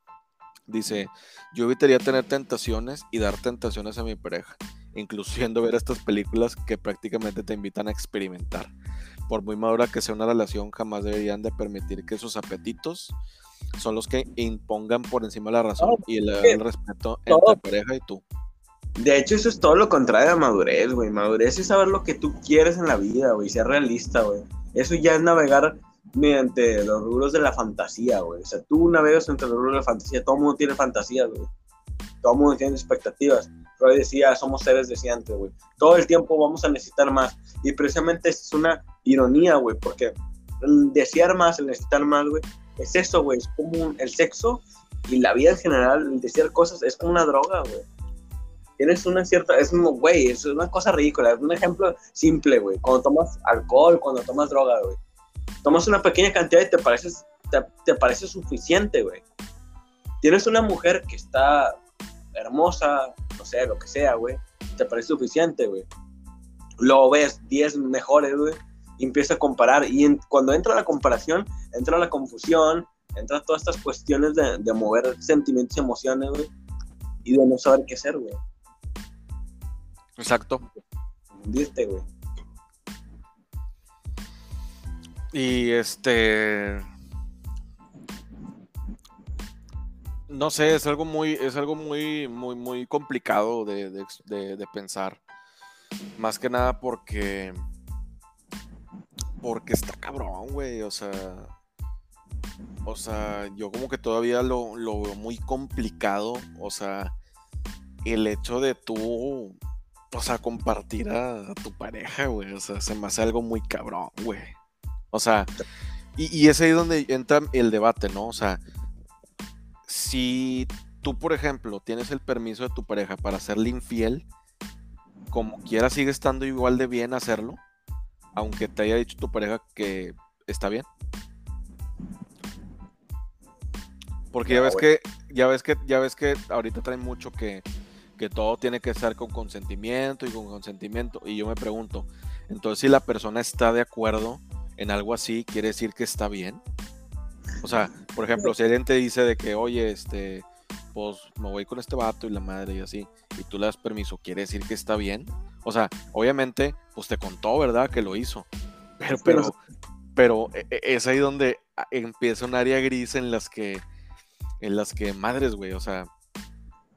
Dice, yo evitaría tener tentaciones y dar tentaciones a mi pareja, incluyendo ver estas películas que prácticamente te invitan a experimentar. Por muy madura que sea una relación, jamás deberían de permitir que sus apetitos son los que impongan por encima la razón No, y el, el respeto todo- entre pareja y tú. De hecho, eso es todo lo contrario a madurez, güey. Madurez es saber lo que tú quieres en la vida, güey. Ser realista, güey. Eso ya es navegar mediante los rubros de la fantasía, güey. O sea, tú navegas entre los rubros de la fantasía. Todo el mundo tiene fantasías, güey. todo el mundo tiene expectativas. Freud decía, somos seres deseantes, güey. Todo el tiempo vamos a necesitar más. Y precisamente es una ironía, güey, porque el desear más, el necesitar más, güey, es eso, güey. Es como el sexo y la vida en general, el desear cosas, es como una droga, güey. Tienes una cierta, es como, güey, es una cosa ridícula. Es un ejemplo simple, güey. Cuando tomas alcohol, cuando tomas droga, güey. Tomas una pequeña cantidad y te parece, te, te parece suficiente, güey. Tienes una mujer que está hermosa, no sé, lo que sea, güey. Te parece suficiente, güey. Luego ves 10 mejores, güey. Y empieza a comparar. Y cuando entra la comparación, entra la confusión, entra todas estas cuestiones de, de mover sentimientos y emociones, güey. Y de no saber qué hacer, güey. Exacto. Viste, güey. Y este. No sé, es algo muy, es algo muy, muy, muy complicado de, de, de pensar. Más que nada porque. Porque está cabrón, güey. O sea. O sea, yo como que todavía lo, lo veo muy complicado. O sea, el hecho de tú o sea, compartir a, tu pareja, güey. O sea, se me hace algo muy cabrón, güey. O sea, y, es ahí donde entra el debate, ¿no? O sea, si tú, por ejemplo, tienes el permiso de tu pareja para serle infiel, como quiera sigue estando igual de bien hacerlo, aunque te haya dicho tu pareja que está bien. Porque ya ves que, ya ves que, ya ves que ahorita trae mucho que que todo tiene que estar con consentimiento y con consentimiento. Y yo me pregunto, entonces si la persona está de acuerdo en algo así, ¿quiere decir que está bien? O sea, por ejemplo, si alguien te dice de que, oye, este, pues me voy con este vato y la madre y así, y tú le das permiso, ¿quiere decir que está bien? O sea, obviamente, pues te contó, ¿verdad? Que lo hizo. Pero, pero, pero e, e, es ahí donde empieza un área gris en las que, en las que, madres, güey, o sea,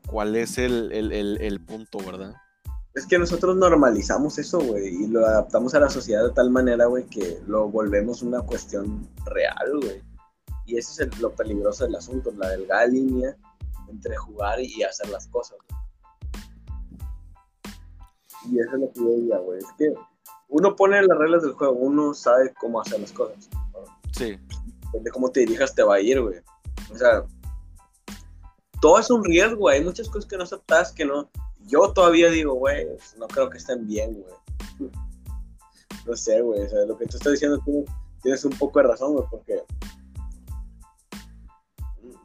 cuál es el, punto, ¿verdad? Es que nosotros normalizamos eso, güey, y lo adaptamos a la sociedad de tal manera, güey, que lo volvemos una cuestión real, güey. Y ese es lo peligroso del asunto, la delgada línea entre jugar y hacer las cosas. Y eso es lo que yo diría, güey. Es que uno pone las reglas del juego, uno sabe cómo hacer las cosas. Sí. Depende cómo te dirijas, te va a ir, güey. O sea, todo es un riesgo, hay muchas cosas que no aceptas que no. Yo todavía digo, güey, no creo que estén bien, güey. (laughs) No sé, güey, o sea, lo que tú estás diciendo tienes, un poco de razón, güey, porque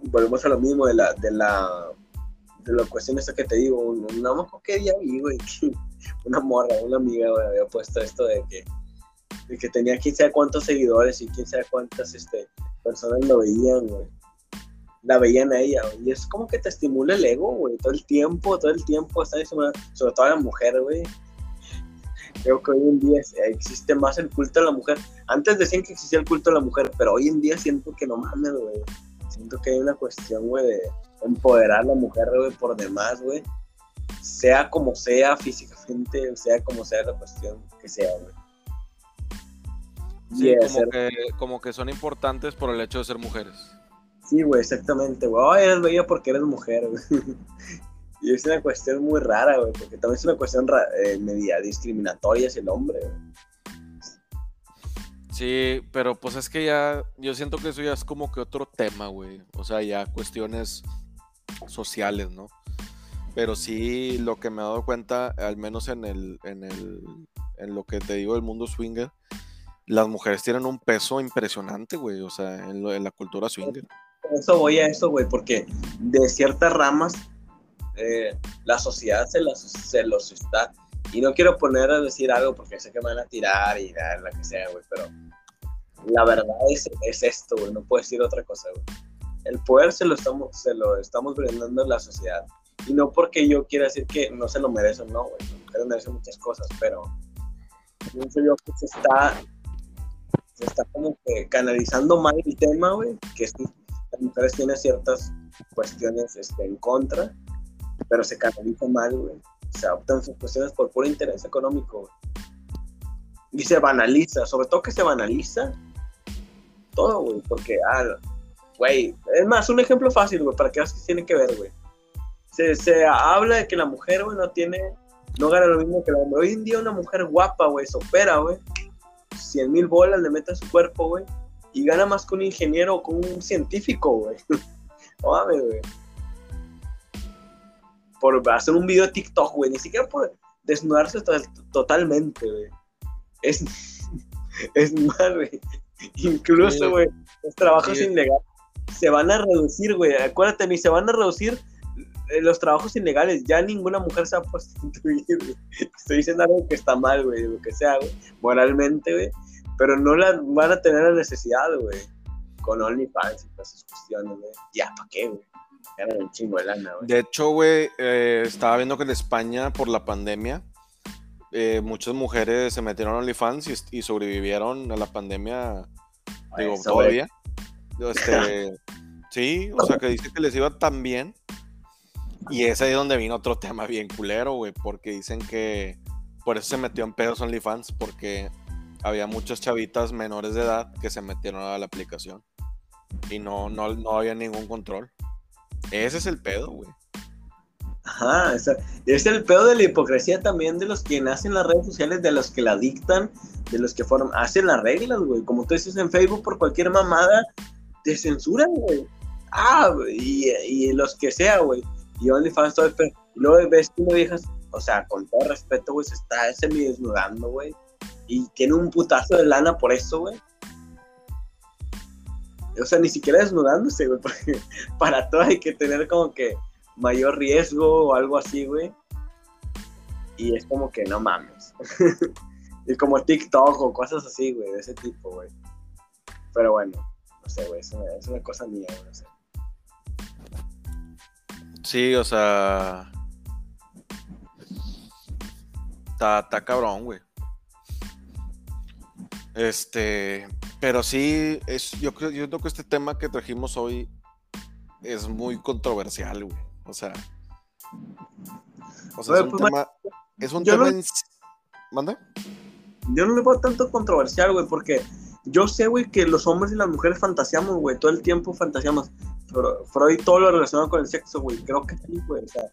volvemos a lo mismo de la, de la, de la cuestión esta que te digo, no me qué día güey, (laughs) una morra, una amiga, había puesto esto de que, de que tenía quién sabe cuántos seguidores y quién sabe cuántas este, personas lo veían, güey la veían a ella, y es como que te estimula el ego, güey, todo el tiempo, todo el tiempo está encima, sobre todo la mujer, güey. Creo que hoy en día existe más el culto a la mujer. Antes decían que existía el culto a la mujer, pero hoy en día siento que no mames, güey. Siento que hay una cuestión, güey, de empoderar a la mujer, güey, por demás, güey. Sea como sea físicamente, sea como sea la cuestión que sea, güey. Sí, como, que, como que son importantes por el hecho de ser mujeres. Sí, güey, exactamente, güey. Oh, eres bella porque eres mujer, güey. (laughs) y es una cuestión muy rara, güey, porque también es una cuestión eh, media discriminatoria hacia el hombre, Sí, pero pues es que ya, yo siento que eso ya es como que otro tema, güey. O sea, ya cuestiones sociales, ¿no? Pero sí, lo que me he dado cuenta, al menos en el, en el, en lo que te digo del mundo swinger, las mujeres tienen un peso impresionante, güey, o sea, en, en la cultura swinger eso voy a eso, güey, porque de ciertas ramas eh, la sociedad se, se los está. Y no quiero poner a decir algo porque sé que me van a tirar y nada, la que sea, güey, pero la verdad es, es esto, güey, no puedo decir otra cosa, güey. El poder se lo estamos, se lo estamos brindando a la sociedad. Y no porque yo quiera decir que no se lo merecen, no, güey. Las merecen muchas cosas, pero pienso yo que se está, está como que canalizando mal el tema, güey, que es las mujeres tienen ciertas cuestiones este, en contra, pero se canaliza mal, güey. Se adoptan sus cuestiones por puro interés económico, Y se banaliza, sobre todo que se banaliza todo, güey, porque, ah, güey, es más, un ejemplo fácil, güey, para que veas que tiene que ver, güey. se, se habla de que la mujer, güey, no tiene, no gana lo mismo que la hombre. Hoy en día una mujer guapa, güey, se opera, güey. 100 mil bolas le mete a su cuerpo, güey. Y gana más que un ingeniero o con un científico, güey. (laughs) No güey. Por hacer un video de TikTok, güey. Ni siquiera por desnudarse to- totalmente, güey. Es, (laughs) es más, güey. Incluso, Sí. güey, los trabajos Sí. ilegales se van a reducir, güey. Acuérdate, ni se van a reducir eh, los trabajos ilegales. Ya ninguna mujer se va a prostituir, (laughs) güey. Estoy diciendo algo que está mal, güey, lo que sea, güey. Moralmente, güey. Pero no la van a tener la necesidad, güey. Con OnlyFans y todas esas cuestiones, güey. Ya, ¿para qué, güey? Ganan un chingo de lana, güey. De hecho, güey, eh, estaba viendo que en España, por la pandemia, eh, muchas mujeres se metieron a OnlyFans y, y sobrevivieron a la pandemia, digo, todavía. Este, (laughs) sí, o sea, que dice que les iba tan bien. Y es ahí donde vino otro tema bien culero, güey, porque dicen que por eso se metió en pedos OnlyFans, porque había muchas chavitas menores de edad que se metieron a la aplicación y no, no, no había ningún control. Ese es el pedo, güey. Ajá, esa- es el pedo de la hipocresía también de los que nacen las redes sociales, de los que la dictan, de los que forman, hacen las reglas, güey. Como tú dices en Facebook, por cualquier mamada, te censuran, güey. Ah, y, y los que sea, güey. Y OnlyFans todo el. Y luego ves que una vieja, o sea, con todo respeto, güey, se está semi desnudando, güey. Y tiene un putazo de lana por eso, güey. O sea, ni siquiera desnudándose, güey, (laughs) para todo hay que tener como que mayor riesgo o algo así, güey. Y es como que no mames. (laughs) y como TikTok o cosas así, güey, de ese tipo, güey. Pero bueno, no sé, güey, es una, cosa mía, güey. Sí, o sea. Está cabrón, güey. Este. Pero sí, es, yo creo, yo creo que este tema que trajimos hoy es muy controversial, güey. O sea. O sea, Güey, es un pues, tema. Es un tema. no- en- ¿Manda? Yo no le veo tanto controversial, güey, porque yo sé, güey, que los hombres y las mujeres fantaseamos, güey, todo el tiempo fantaseamos. Pero Freud todo lo relacionado con el sexo, güey, creo que sí, güey, o sea,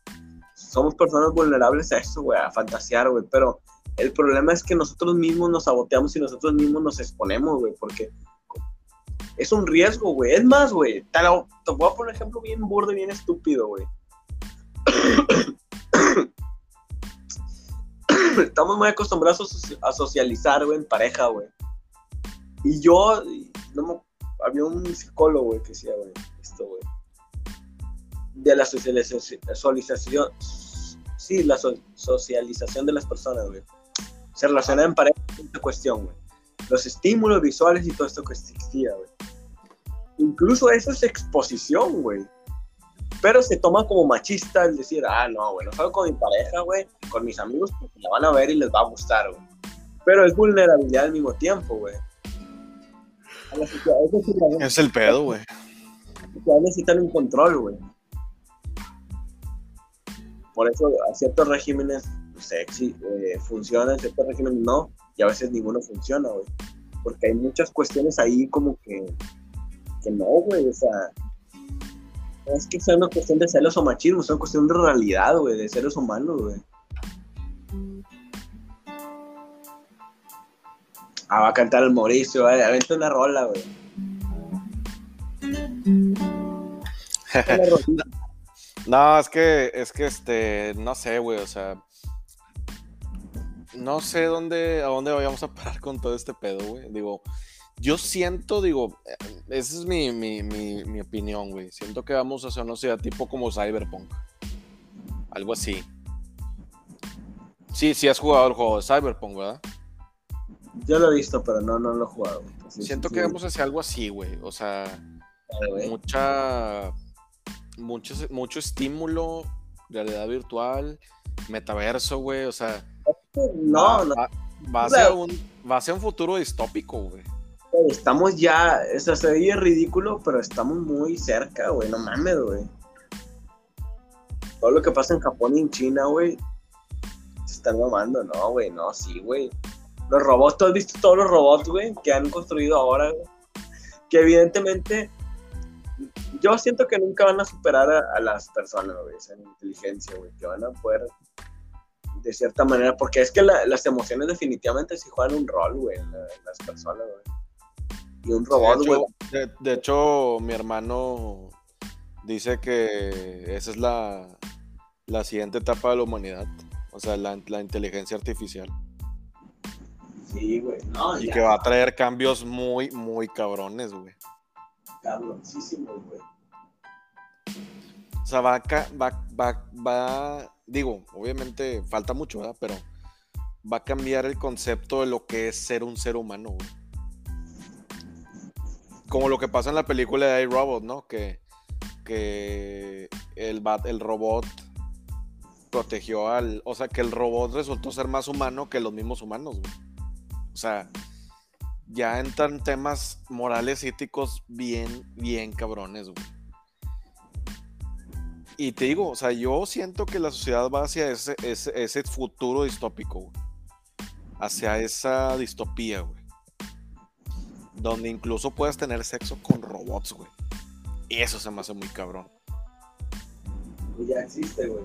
somos personas vulnerables a eso, güey, a fantasear, güey, pero el problema es que nosotros mismos nos saboteamos y nosotros mismos nos exponemos, güey, porque es un riesgo, güey. Es más, güey, te, te voy a poner un ejemplo bien burdo y bien estúpido, güey. (coughs) Estamos muy acostumbrados a soci- a socializar, güey, en pareja, güey. Y yo, no me- había un psicólogo, güey, que decía, güey, esto, güey. De la socialización, sí, la so- socialización de las personas, güey. Se relaciona en pareja con esta cuestión, güey. Los estímulos visuales y todo esto que existía, güey. Incluso eso es exposición, güey. Pero se toma como machista el decir, ah, no, güey, no salgo con mi pareja, güey, con mis amigos, porque la van a ver y les va a gustar, güey. Pero es vulnerabilidad al mismo tiempo, güey. Es el pedo, güey. necesitan un control, güey. Por eso a ciertos regímenes, sí, eh, funcionan, ciertos regímenes no, y a veces ninguno funciona, güey. Porque hay muchas cuestiones ahí como que, que no, güey, o sea, no es que sea una cuestión de celos o machismo, es una cuestión de realidad, güey, de seres humanos, güey. Ah, va a cantar el Mauricio, güey, aventa una rola, güey. (laughs) No, es que, es que este, no sé, güey, o sea. No sé dónde, a dónde vayamos a parar con todo este pedo, güey. Digo, yo siento, digo, eh, esa es mi, mi, mi, mi opinión, güey. Siento que vamos hacia una sociedad tipo como Cyberpunk. Algo así. Sí, sí has jugado el juego de Cyberpunk, ¿verdad? Yo lo he visto, pero no, no lo he jugado. Siento sí, que sí, vamos hacia algo así, güey. O sea, mucha mucho, mucho estímulo, realidad virtual, metaverso, güey, o sea, No, va, no, va- va hacia un, va hacia un futuro distópico, güey. estamos ya, o sea, se oye ridículo, pero estamos muy cerca, güey, no mames, güey. Todo lo que pasa en Japón y en China, güey, se están mamando, no, güey, no, sí, güey. Los robots, ¿tú has visto todos los robots, güey, que han construido ahora, güey? Que evidentemente yo siento que nunca van a superar a, las personas, güey, esa inteligencia, güey, que van a poder de cierta manera, porque es que las emociones definitivamente sí juegan un rol, güey, en, las personas, güey. Y un robot, güey. de, hecho, mi hermano dice que esa es la, la siguiente etapa de la humanidad, o sea, la, la inteligencia artificial. Sí, güey. y que va a traer cambios muy, muy cabrones, güey. Cabroncísimos, güey. O sea, va, va, va, va, digo, obviamente falta mucho, ¿verdad? Pero va a cambiar el concepto de lo que es ser un ser humano, güey. Como lo que pasa en la película de iRobot, ¿no? Que, que el, el robot protegió al. O sea, que el robot resultó ser más humano que los mismos humanos, güey. O sea, ya entran temas morales éticos bien, bien cabrones, güey. Y te digo, o sea, yo siento que la sociedad va hacia ese, ese, futuro distópico, güey. Hacia esa distopía, güey. Donde incluso puedas tener sexo con robots, güey. Y eso se me hace muy cabrón. Ya existe, güey.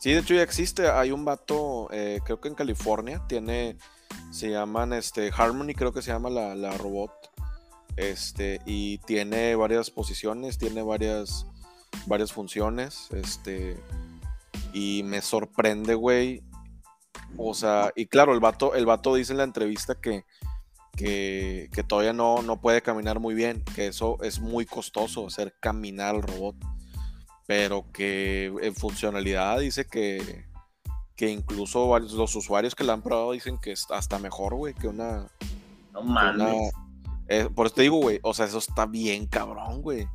Sí, de hecho ya existe. Hay un vato, eh, creo que en California, tiene se llaman este, Harmony, creo que se llama la, robot. Este, y tiene varias posiciones, tiene varias, varias funciones. Este, y me sorprende, güey. O sea, y claro, el vato, el vato dice en la entrevista que, que, todavía no, no puede caminar muy bien, que eso es muy costoso, hacer caminar al robot. Pero que en funcionalidad dice que, que incluso los usuarios que la han probado dicen que es hasta mejor, güey, que una. No mames. Eh, por eso te digo, güey, o sea, eso está bien cabrón, güey.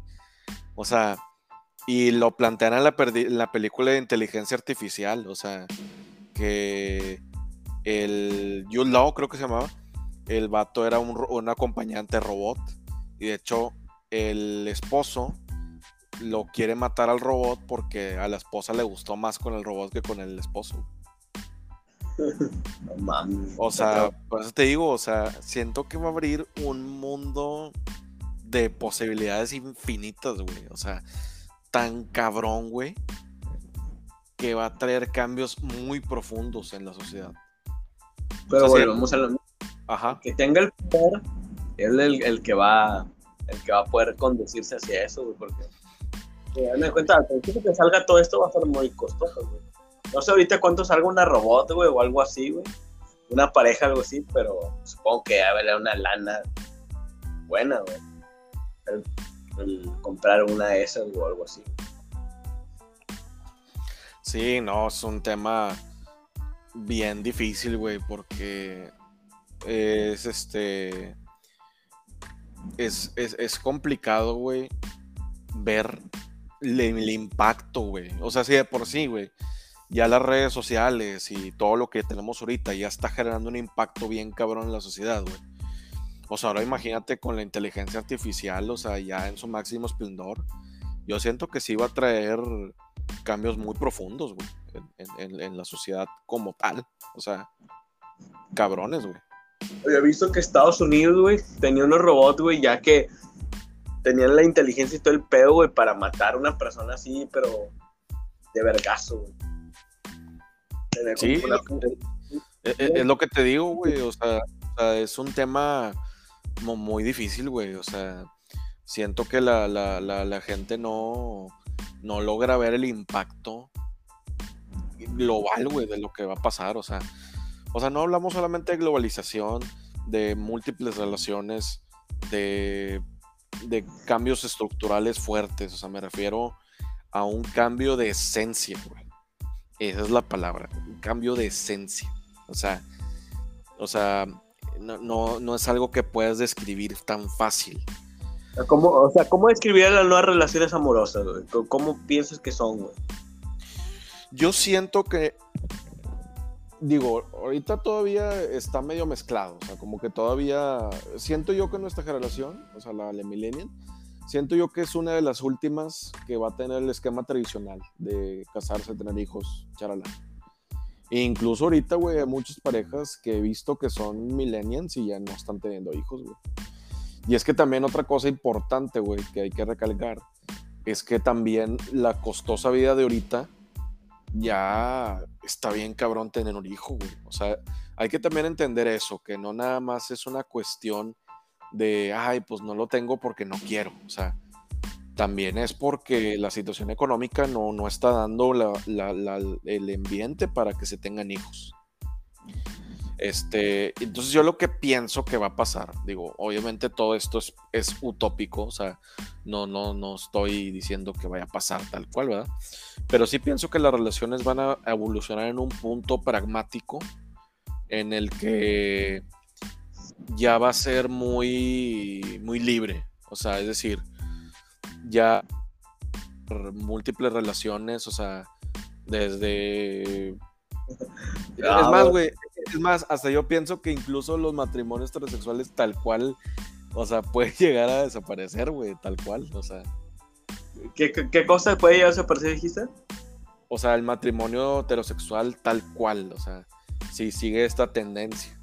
O sea, y lo plantean en la, la película de inteligencia artificial, o sea, que el You Law, creo que se llamaba, el vato era un, un acompañante robot, y de hecho, el esposo lo quiere matar al robot porque a la esposa le gustó más con el robot que con el esposo. (laughs) No mames. O sea, por eso te digo, o sea, siento que va a abrir un mundo de posibilidades infinitas, güey. O sea, tan cabrón, güey, que va a traer cambios muy profundos en la sociedad. Pero bueno, vamos a lo mismo. Ajá. Que tenga el poder, es el, el, que va el que va a poder conducirse hacia eso, güey, porque me cuenta, al principio que salga todo esto va a ser muy costoso, güey. No sé ahorita cuánto salga una robot, güey, o algo así, güey. Una pareja, algo así, pero supongo que a ver, una lana buena, güey. El, comprar una de esas o algo así. Sí, no, es un tema bien difícil, güey, porque es este. Es, es, es complicado, güey, ver el, impacto, güey. O sea, sí, de por sí, güey. Ya las redes sociales y todo lo que tenemos ahorita ya está generando un impacto bien cabrón en la sociedad, güey. O sea, ahora imagínate con la inteligencia artificial, o sea, ya en su máximo esplendor. Yo siento que sí va a traer cambios muy profundos, güey, en, la sociedad como tal. O sea, cabrones, güey. Había visto que Estados Unidos, güey, tenía unos robots, güey, ya que tenían la inteligencia y todo el pedo, güey, para matar a una persona así, pero de vergazo, güey. Sí, es, lo que te digo, güey, o sea, es un tema muy difícil, güey, o sea, siento que la, la, gente no, no logra ver el impacto global, güey, de lo que va a pasar, o sea, o sea, no hablamos solamente de globalización, de múltiples relaciones, de de cambios estructurales fuertes, o sea, me refiero a un cambio de esencia, güey. Esa es la palabra, un cambio de esencia. O sea, o sea, no, no, es algo que puedas describir tan fácil. ¿Cómo, o sea, ¿cómo describir las nuevas relaciones amorosas, güey? ¿Cómo piensas que son, güey? Yo siento que digo, ahorita todavía está medio mezclado, o sea, como que todavía siento yo que nuestra generación, o sea, la, millennial, siento yo que es una de las últimas que va a tener el esquema tradicional de casarse, tener hijos, charala. Incluso ahorita, güey, hay muchas parejas que he visto que son millennials y ya no están teniendo hijos, güey. Y es que también otra cosa importante, güey, que hay que recalcar, es que también la costosa vida de ahorita ya está bien cabrón tener un hijo, güey. O sea, hay que también entender eso, que no nada más es una cuestión de, ay, pues no lo tengo porque no quiero. O sea, también es porque la situación económica no, no está dando el ambiente para que se tengan hijos. Este, entonces yo lo que pienso que va a pasar, digo, obviamente todo esto es, es, utópico, o sea, no, no, no estoy diciendo que vaya a pasar tal cual, ¿verdad? Pero sí pienso que las relaciones van a evolucionar en un punto pragmático en el que ya va a ser muy, muy libre, o sea, es decir, ya múltiples relaciones, o sea, desde... (laughs) es más, güey, es más, hasta yo pienso que incluso los matrimonios heterosexuales tal cual, o sea, puede (laughs) llegar a desaparecer, güey, tal cual, o sea. ¿Qué, qué, cosa puede llegar a desaparecer, dijiste? O sea, el matrimonio heterosexual tal cual, o sea, si sigue esta tendencia.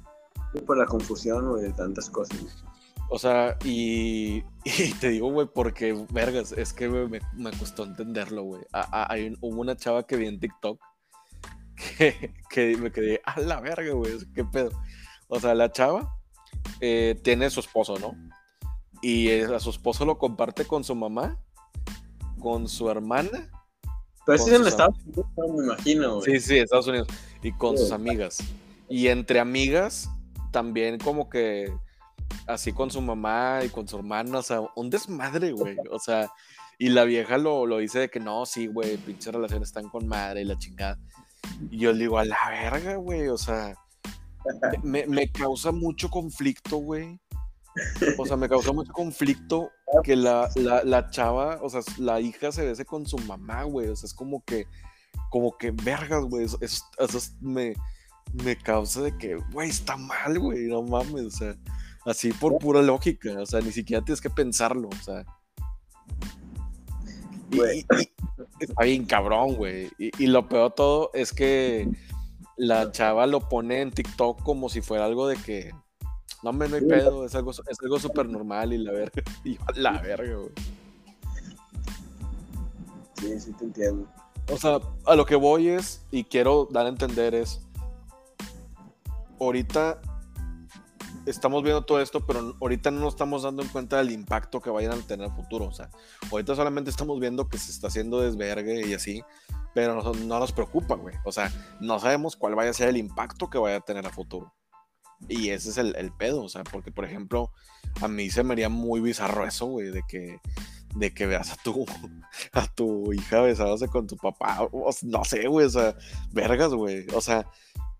Por la confusión, güey, de tantas cosas. O sea, (laughs) y, te digo, güey, porque, vergas, es que me, me, costó entenderlo, güey. Hay, hubo una chava que vi en TikTok que, (laughs) me quedé, a la verga, güey, qué pedo. O sea, la chava eh, tiene su esposo, ¿no? Y a su esposo lo comparte con su mamá, con su hermana. Pero es en Estados Unidos, me imagino, güey. Sí, sí, Estados Unidos. Y con sus amigas. Y entre amigas, también como que así con su mamá y con su hermana, o sea, un desmadre, güey. O sea, y la vieja lo, lo dice de que no, sí, güey, pinches relaciones están con madre y la chingada. Y yo le digo, a la verga, güey, o sea, me, me causa mucho conflicto, güey. O sea, me causa mucho conflicto que la, la, la, chava, o sea, la hija se bese con su mamá, güey. O sea, es como que, como que vergas, güey. Eso, eso, me, me causa de que, güey, está mal, güey, no mames, o sea, así por pura lógica, o sea, ni siquiera tienes que pensarlo, o sea. Y, está bien cabrón, güey. Y, lo peor todo es que la chava lo pone en TikTok como si fuera algo de que, no, me no hay pedo, es algo, es algo súper normal y la verga. (laughs) Y la verga, güey. Sí, sí te entiendo. O sea, a lo que voy es, y quiero dar a entender es, ahorita estamos viendo todo esto, pero ahorita no nos estamos dando en cuenta del impacto que vayan a tener en el futuro. O sea, ahorita solamente estamos viendo que se está haciendo desvergue y así, pero no, no nos preocupa, güey. O sea, no sabemos cuál vaya a ser el impacto que vaya a tener a futuro. Y ese es el, el pedo, o sea, porque por ejemplo, a mí se me haría muy bizarro eso, güey, de que, de que veas a tu, (laughs) a tu hija besándose con tu papá, o, no sé, güey, o sea, vergas, güey, o sea,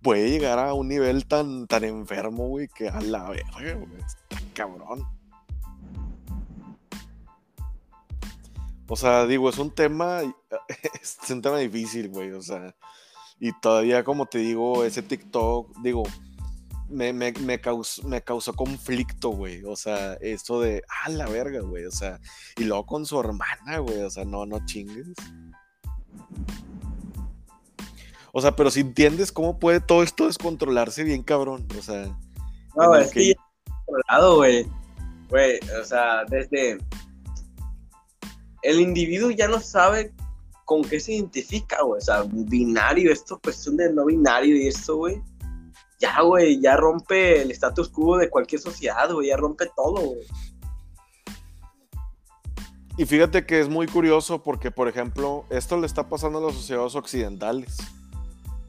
puede llegar a un nivel tan, tan enfermo, güey, que a la verga, güey. Está cabrón. O sea, digo, es un tema, (laughs) es un tema difícil, güey, o sea, y todavía, como te digo, ese TikTok, digo, me, me, me, causó, me causó conflicto, güey, o sea, eso de, a la verga, güey, o sea, y luego con su hermana, güey, o sea, no, no chingues. O sea, pero si entiendes cómo puede todo esto descontrolarse bien cabrón, o sea. No, es que, controlado, güey. Güey, o sea, desde el individuo ya no sabe con qué se identifica, güey. O sea, binario, esto, cuestión de no binario y esto, güey. Ya, güey, ya rompe el status quo de cualquier sociedad, güey. Ya rompe todo, güey. Y fíjate que es muy curioso porque, por ejemplo, esto le está pasando a las sociedades occidentales.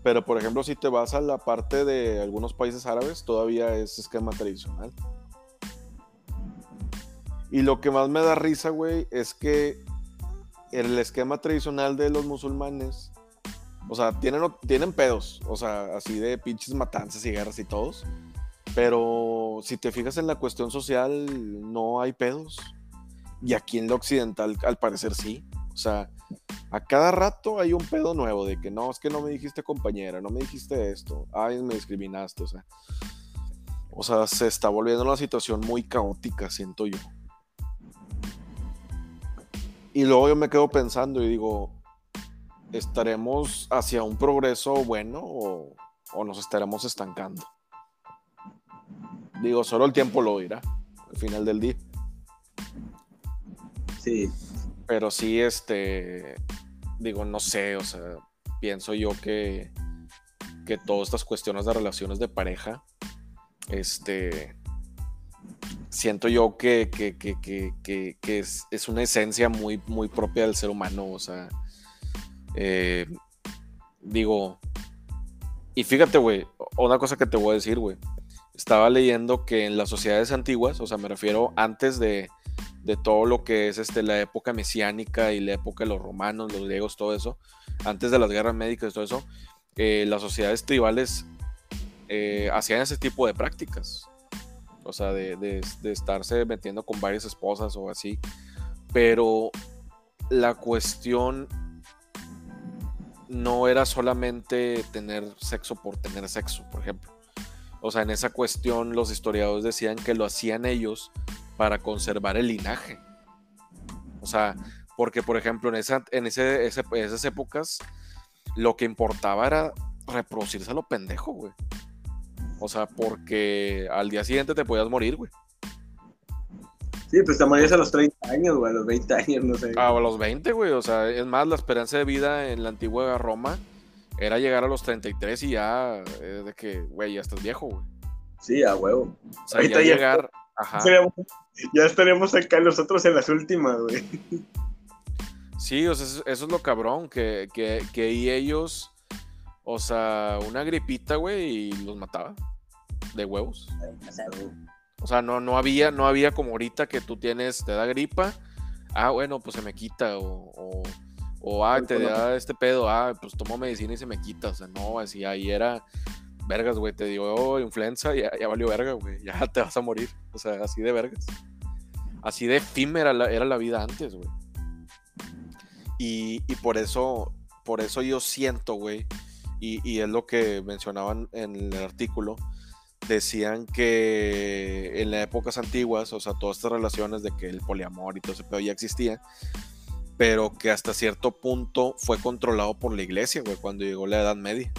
Pero, por ejemplo, si te vas a la parte de algunos países árabes, todavía es esquema tradicional. Y lo que más me da risa, güey, es que el esquema tradicional de los musulmanes, o sea, tienen, tienen pedos, o sea, así de pinches matanzas y guerras y todos. Pero si te fijas en la cuestión social, no hay pedos. Y aquí en lo occidental, al parecer, sí. O sea, a cada rato hay un pedo nuevo de que no, es que no me dijiste compañera, no me dijiste esto, ay, me discriminaste, o sea. O sea, se está volviendo una situación muy caótica, siento yo. Y luego yo me quedo pensando y digo, ¿estaremos hacia un progreso bueno o, o nos estaremos estancando? Digo, solo el tiempo lo dirá al final del día. Sí, Pero sí, este, digo, no sé, o sea, pienso yo que, que todas estas cuestiones de relaciones de pareja, este, siento yo que, que, es, una esencia muy, muy propia del ser humano, o sea, eh, digo, y fíjate, güey, una cosa que te voy a decir, güey, estaba leyendo que en las sociedades antiguas, o sea, me refiero antes de, de todo lo que es este, la época mesiánica y la época de los romanos, los griegos, todo eso, antes de las guerras médicas todo eso, eh, las sociedades tribales eh, hacían ese tipo de prácticas. O sea, de, de, de, estarse metiendo con varias esposas o así. Pero la cuestión no era solamente tener sexo por tener sexo, por ejemplo. O sea, en esa cuestión los historiadores decían que lo hacían ellos para conservar el linaje. O sea, porque por ejemplo en, esa, en ese, esas épocas lo que importaba era reproducirse a lo pendejo, güey. O sea, porque al día siguiente te podías morir, güey. Sí, pues te morías a los 30 años, güey, a los 20 años, no sé. Ah, a los 20, güey. O sea, es más, la esperanza de vida en la antigua Roma era llegar a los 33 y ya, eh, de que, güey, ya estás viejo, güey. Sí, a huevo. O sea, ya llegar, ya estaríamos acá nosotros en las últimas, güey. Sí, o sea, eso, es lo cabrón, que, que, que ellos, o sea, una gripita, güey, y los mataba de huevos. O sea, no, no había, no había como ahorita que tú tienes, te da gripa, ah, bueno, pues se me quita, o, o, o ah, te da este pedo, ah, pues tomo medicina y se me quita, o sea, no, así ahí era, vergas, güey, te dio influenza, ya, valió verga, güey, (laughs) ya te vas a morir. O sea, así de vergas. Así de efímera era la vida antes, güey. Y, por eso, por eso yo siento, güey, y, es lo que mencionaban en el artículo, decían que en las épocas antiguas, o sea, todas estas relaciones de que el poliamor y todo ese pedo ya existía, pero que hasta cierto punto fue controlado por la iglesia, güey, cuando llegó la Edad Media.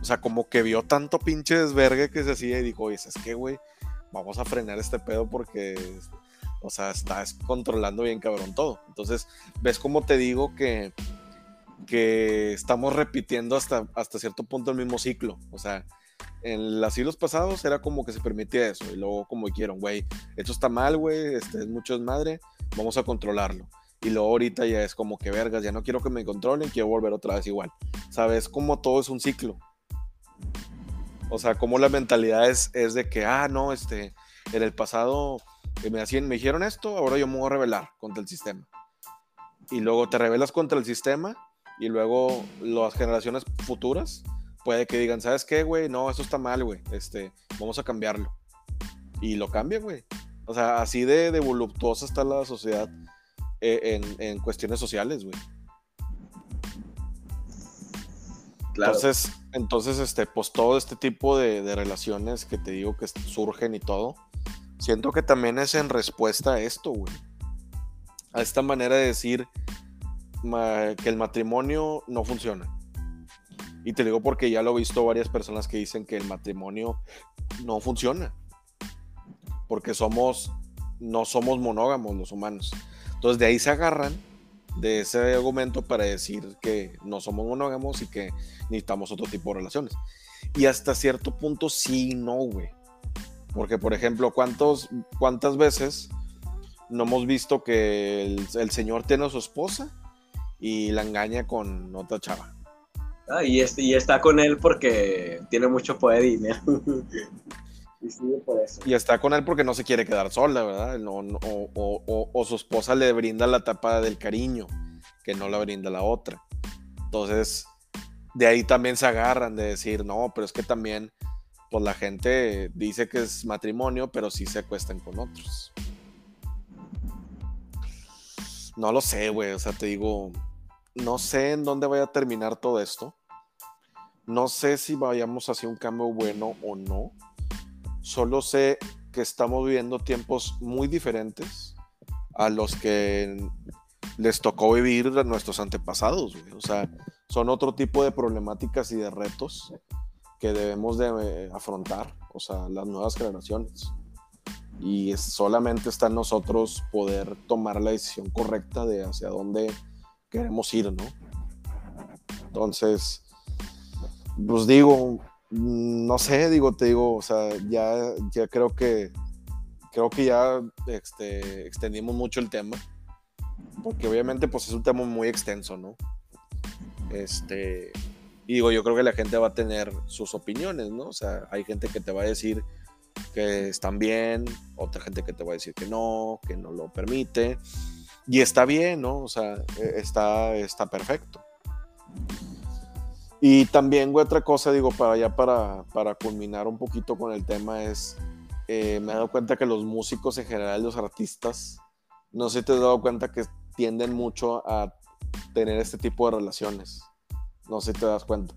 O sea, como que vio tanto pinche desvergue que se hacía y dijo, oye, es que, güey, vamos a frenar este pedo porque, o sea, estás controlando bien cabrón todo. Entonces, ves como te digo que, que estamos repitiendo hasta, hasta cierto punto el mismo ciclo. O sea, en los siglos pasados era como que se permitía eso y luego como dijeron, güey, esto está mal, güey, este es mucho desmadre, vamos a controlarlo. Y luego ahorita ya es como que vergas, ya no quiero que me controlen, quiero volver otra vez igual. ¿Sabes? Como todo es un ciclo. O sea, como la mentalidad es, es de que, ah, no, este, en el pasado me, hacían, me dijeron esto, ahora yo me voy a rebelar contra el sistema. Y luego te rebelas contra el sistema y luego las generaciones futuras puede que digan, ¿sabes qué, güey? No, eso está mal, güey. Este, vamos a cambiarlo. Y lo cambian, güey. O sea, así de, de voluptuosa está la sociedad eh, en, en cuestiones sociales, güey. Entonces, entonces, este, pues todo este tipo de, relaciones que te digo que surgen y todo, siento que también es en respuesta a esto, güey. A esta manera de decir que el matrimonio no funciona. Y te digo porque ya lo he visto varias personas que dicen que el matrimonio no funciona. Porque somos, no somos monógamos los humanos. Entonces de ahí se agarran de ese argumento para decir que no somos monógamos y que necesitamos otro tipo de relaciones. Y hasta cierto punto sí no, güey. Porque, por ejemplo, ¿cuántos, ¿cuántas veces no hemos visto que el, señor tiene a su esposa y la engaña con otra chava? Ah, y, este, y está con él porque tiene mucho poder y dinero. (laughs) y, está con él porque no se quiere quedar sola, ¿verdad? o, o, su esposa le brinda la tapa del cariño que no la brinda la otra. Entonces, de ahí también se agarran de decir, no, pero es que también, pues la gente dice que es matrimonio, pero sí se acuestan con otros. No lo sé, güey, o sea, te digo, no sé en dónde vaya a terminar todo esto. No sé si vayamos hacia un cambio bueno o no. Solo sé que estamos viviendo tiempos muy diferentes a los que les tocó vivir a nuestros antepasados. O sea, son otro tipo de problemáticas y de retos que debemos de eh, afrontar, o sea, las nuevas generaciones. y solamente está en nosotros poder tomar la decisión correcta de hacia dónde queremos ir, ¿no? Entonces, pues digo, no sé, digo, te digo, o sea, ya, ya creo que creo que ya este, extendimos mucho el tema, porque obviamente pues es un tema muy extenso, ¿no? Este, y digo, yo creo que la gente va a tener sus opiniones, ¿no? O sea, hay gente que te va a decir que están bien, otra gente que te va a decir que no, que no lo permite. Y está bien, ¿no? O sea, e, está, está perfecto. Y también, güey, otra cosa, digo, para ya para, para culminar un poquito con el tema es, eh, me he dado cuenta que los músicos en general, los artistas, no sé si te has dado cuenta que tienden mucho a tener este tipo de relaciones. No sé si te das cuenta.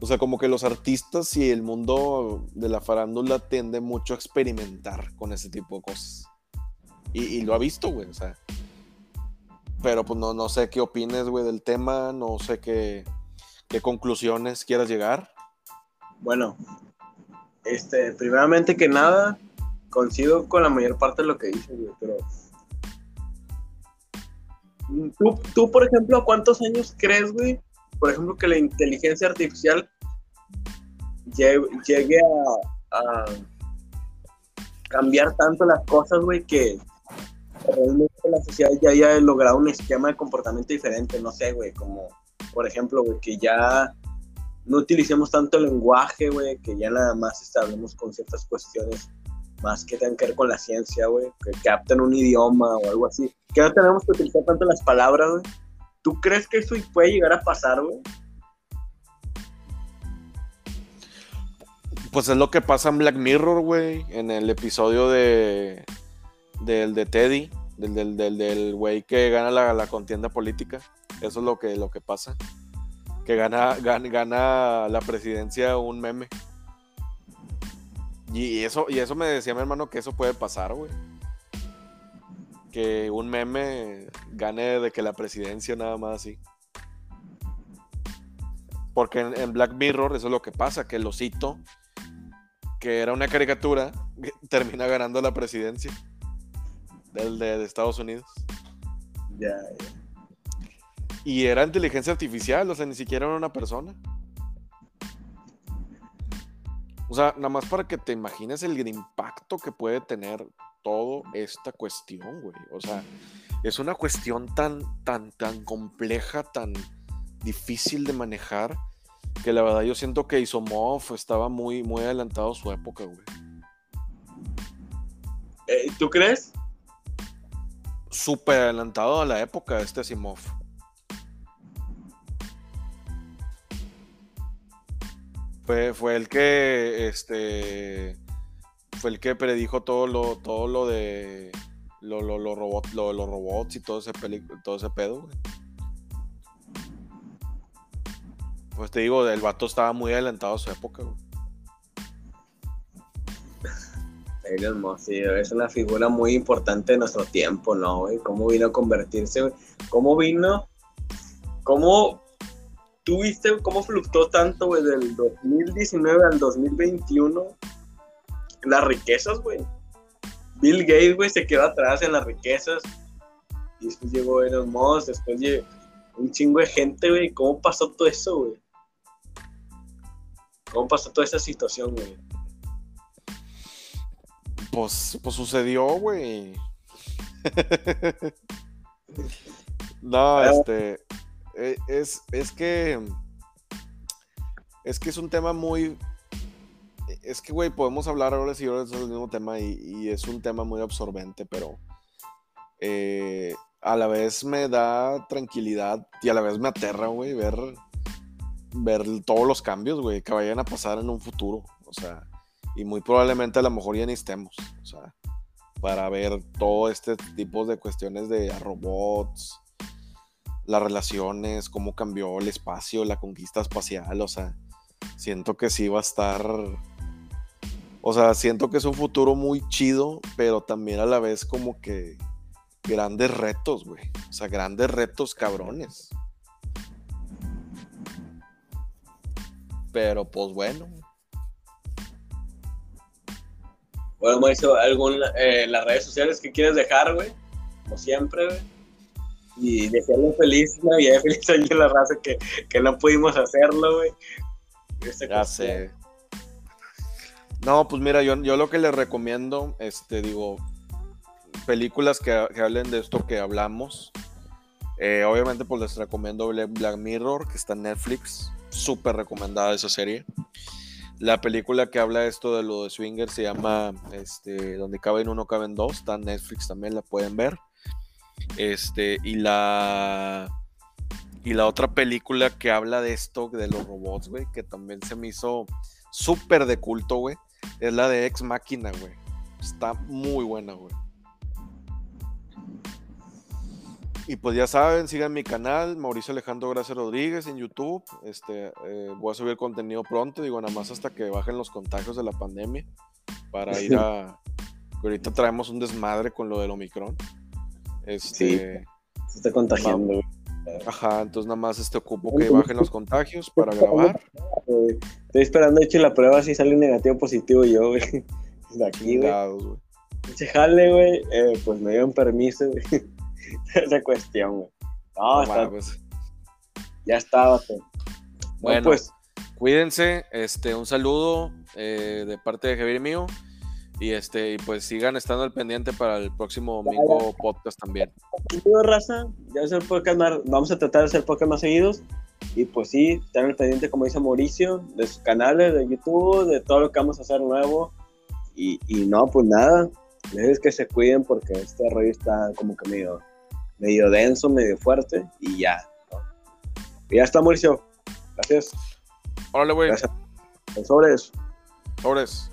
O sea, como que los artistas y el mundo de la farándula tiende mucho a experimentar con ese tipo de cosas. Y, lo ha visto, güey, o sea. Pero pues no, no sé qué opines, güey, del tema, no sé qué, qué conclusiones quieras llegar. Bueno, este, primeramente que nada, coincido con la mayor parte de lo que dices, güey, pero... ¿Tú, tú, por ejemplo, ¿cuántos años crees, güey, por ejemplo, que la inteligencia artificial llegue, a, cambiar tanto las cosas, güey, que la sociedad ya haya logrado un esquema de comportamiento diferente, no sé, güey, como, por ejemplo, güey, que ya no utilicemos tanto el lenguaje, güey, que ya nada más establemos con ciertas cuestiones más que tengan que ver con la ciencia, güey, que capten un idioma o algo así, que no tenemos que utilizar tanto las palabras, güey, ¿Tú crees que eso puede llegar a pasar, güey? Pues es lo que pasa en Black Mirror, güey. En el episodio de. Del de Teddy. Del del, güey que gana la, contienda política. Eso es lo que, lo que pasa. Que gana, gana, gana la presidencia un meme. Y eso, y eso me decía mi hermano que eso puede pasar, güey que un meme gane de que la presidencia nada más así. Porque en, Black Mirror eso es lo que pasa, que el osito, que era una caricatura, (laughs) termina ganando la presidencia del de, Estados Unidos. Ya, Y era inteligencia artificial, o sea, ni siquiera era una persona. O sea, nada más para que te imagines el impacto que puede tener toda esta cuestión, güey. O sea, es una cuestión tan, tan, tan compleja, tan difícil de manejar, que la verdad yo siento que Isomov estaba muy, muy adelantado a su época, güey. Eh, ¿Tú crees? Súper adelantado a la época de este Asimov. Fue, fue el que este fue el que predijo todo lo, todo lo de lo, lo, lo, robot, lo, los robots y todo ese, todo ese pedo. Pues te digo, el vato estaba muy adelantado a su época, güey. Elon Musk, es una figura muy importante de nuestro tiempo, ¿no, güey? ¿Cómo vino a convertirse? ¿Cómo vino? ¿Cómo tú viste cómo fluctuó tanto, güey, del 2019 al 2021? las riquezas, güey. Bill Gates, güey, se quedó atrás en las riquezas. Y después llegó Elon Musk, después llegó un chingo de gente, güey. ¿Cómo pasó todo eso, güey? ¿Cómo pasó toda esa situación, güey? Pues, pues sucedió, güey. (laughs) no, este. E, es, es que. Es que es un tema muy, es que, güey, podemos hablar ahora sí ahora del mismo tema y, es un tema muy absorbente, pero eh, a la vez me da tranquilidad y a la vez me aterra, güey, ver, ver todos los cambios, güey, que vayan a pasar en un futuro. O sea, y muy probablemente a lo mejor ya ni estemos. O sea, para ver todo este tipo de cuestiones de robots, las relaciones, cómo cambió el espacio, la conquista espacial, o sea, siento que sí va a estar o sea, siento que es un futuro muy chido, pero también a la vez como que grandes retos, güey. O sea, grandes retos cabrones. Pero pues bueno. Bueno, Mauricio, ¿algún, eh, las redes sociales que quieres dejar, güey? Como siempre, güey. Y desearle feliz Navidad, (laughs) feliz año a la raza que, que no pudimos hacerlo, güey. Ya sé. No, pues mira, yo, yo lo que les recomiendo, este, digo, películas que, hablen de esto que hablamos. Eh, obviamente, pues les recomiendo Black Mirror, que está en Netflix. Súper recomendada esa serie. La película que habla esto de lo de Swinger se llama este, Donde caben uno, caben dos. Está en Netflix también, la pueden ver. Este, y la. Y la otra película que habla de esto, de los robots, güey, que también se me hizo súper de culto, güey, es la de Ex Máquina, güey. Está muy buena, güey. Y pues ya saben, sigan mi canal, Mauricio Alejandro Gracia Rodríguez en YouTube. Este, eh, voy a subir contenido pronto, digo, nada más hasta que bajen los contagios de la pandemia. Para ir (laughs) a. ahorita traemos un desmadre con lo del Omicron. Este. se está contagiando, Ajá, entonces nada más este ocupo que bajen los contagios para grabar. Estoy esperando hecho la prueba si sale negativo o positivo yo, güey. (laughs) De aquí, güey. Güey, eh, pues me dieron permiso, güey. (laughs) Esa cuestión, güey. No, está, pues. Ya estaba, güey. Bueno, pues. Cuídense, este, un saludo eh, de parte de Javier mío. Y este, y pues sigan estando al pendiente para el próximo domingo podcast también. raza, ya es el podcast vamos a tratar de hacer podcast más seguidos. Y pues sí, están al pendiente, como dice Mauricio, de sus canales, de YouTube, de todo lo que vamos a hacer nuevo. Y, y no, pues nada, les que se cuiden porque este rollo está como que medio, medio denso, medio fuerte. Y ya. Y ya está, Mauricio. Gracias. Órale, güey. Sobres. Sobres.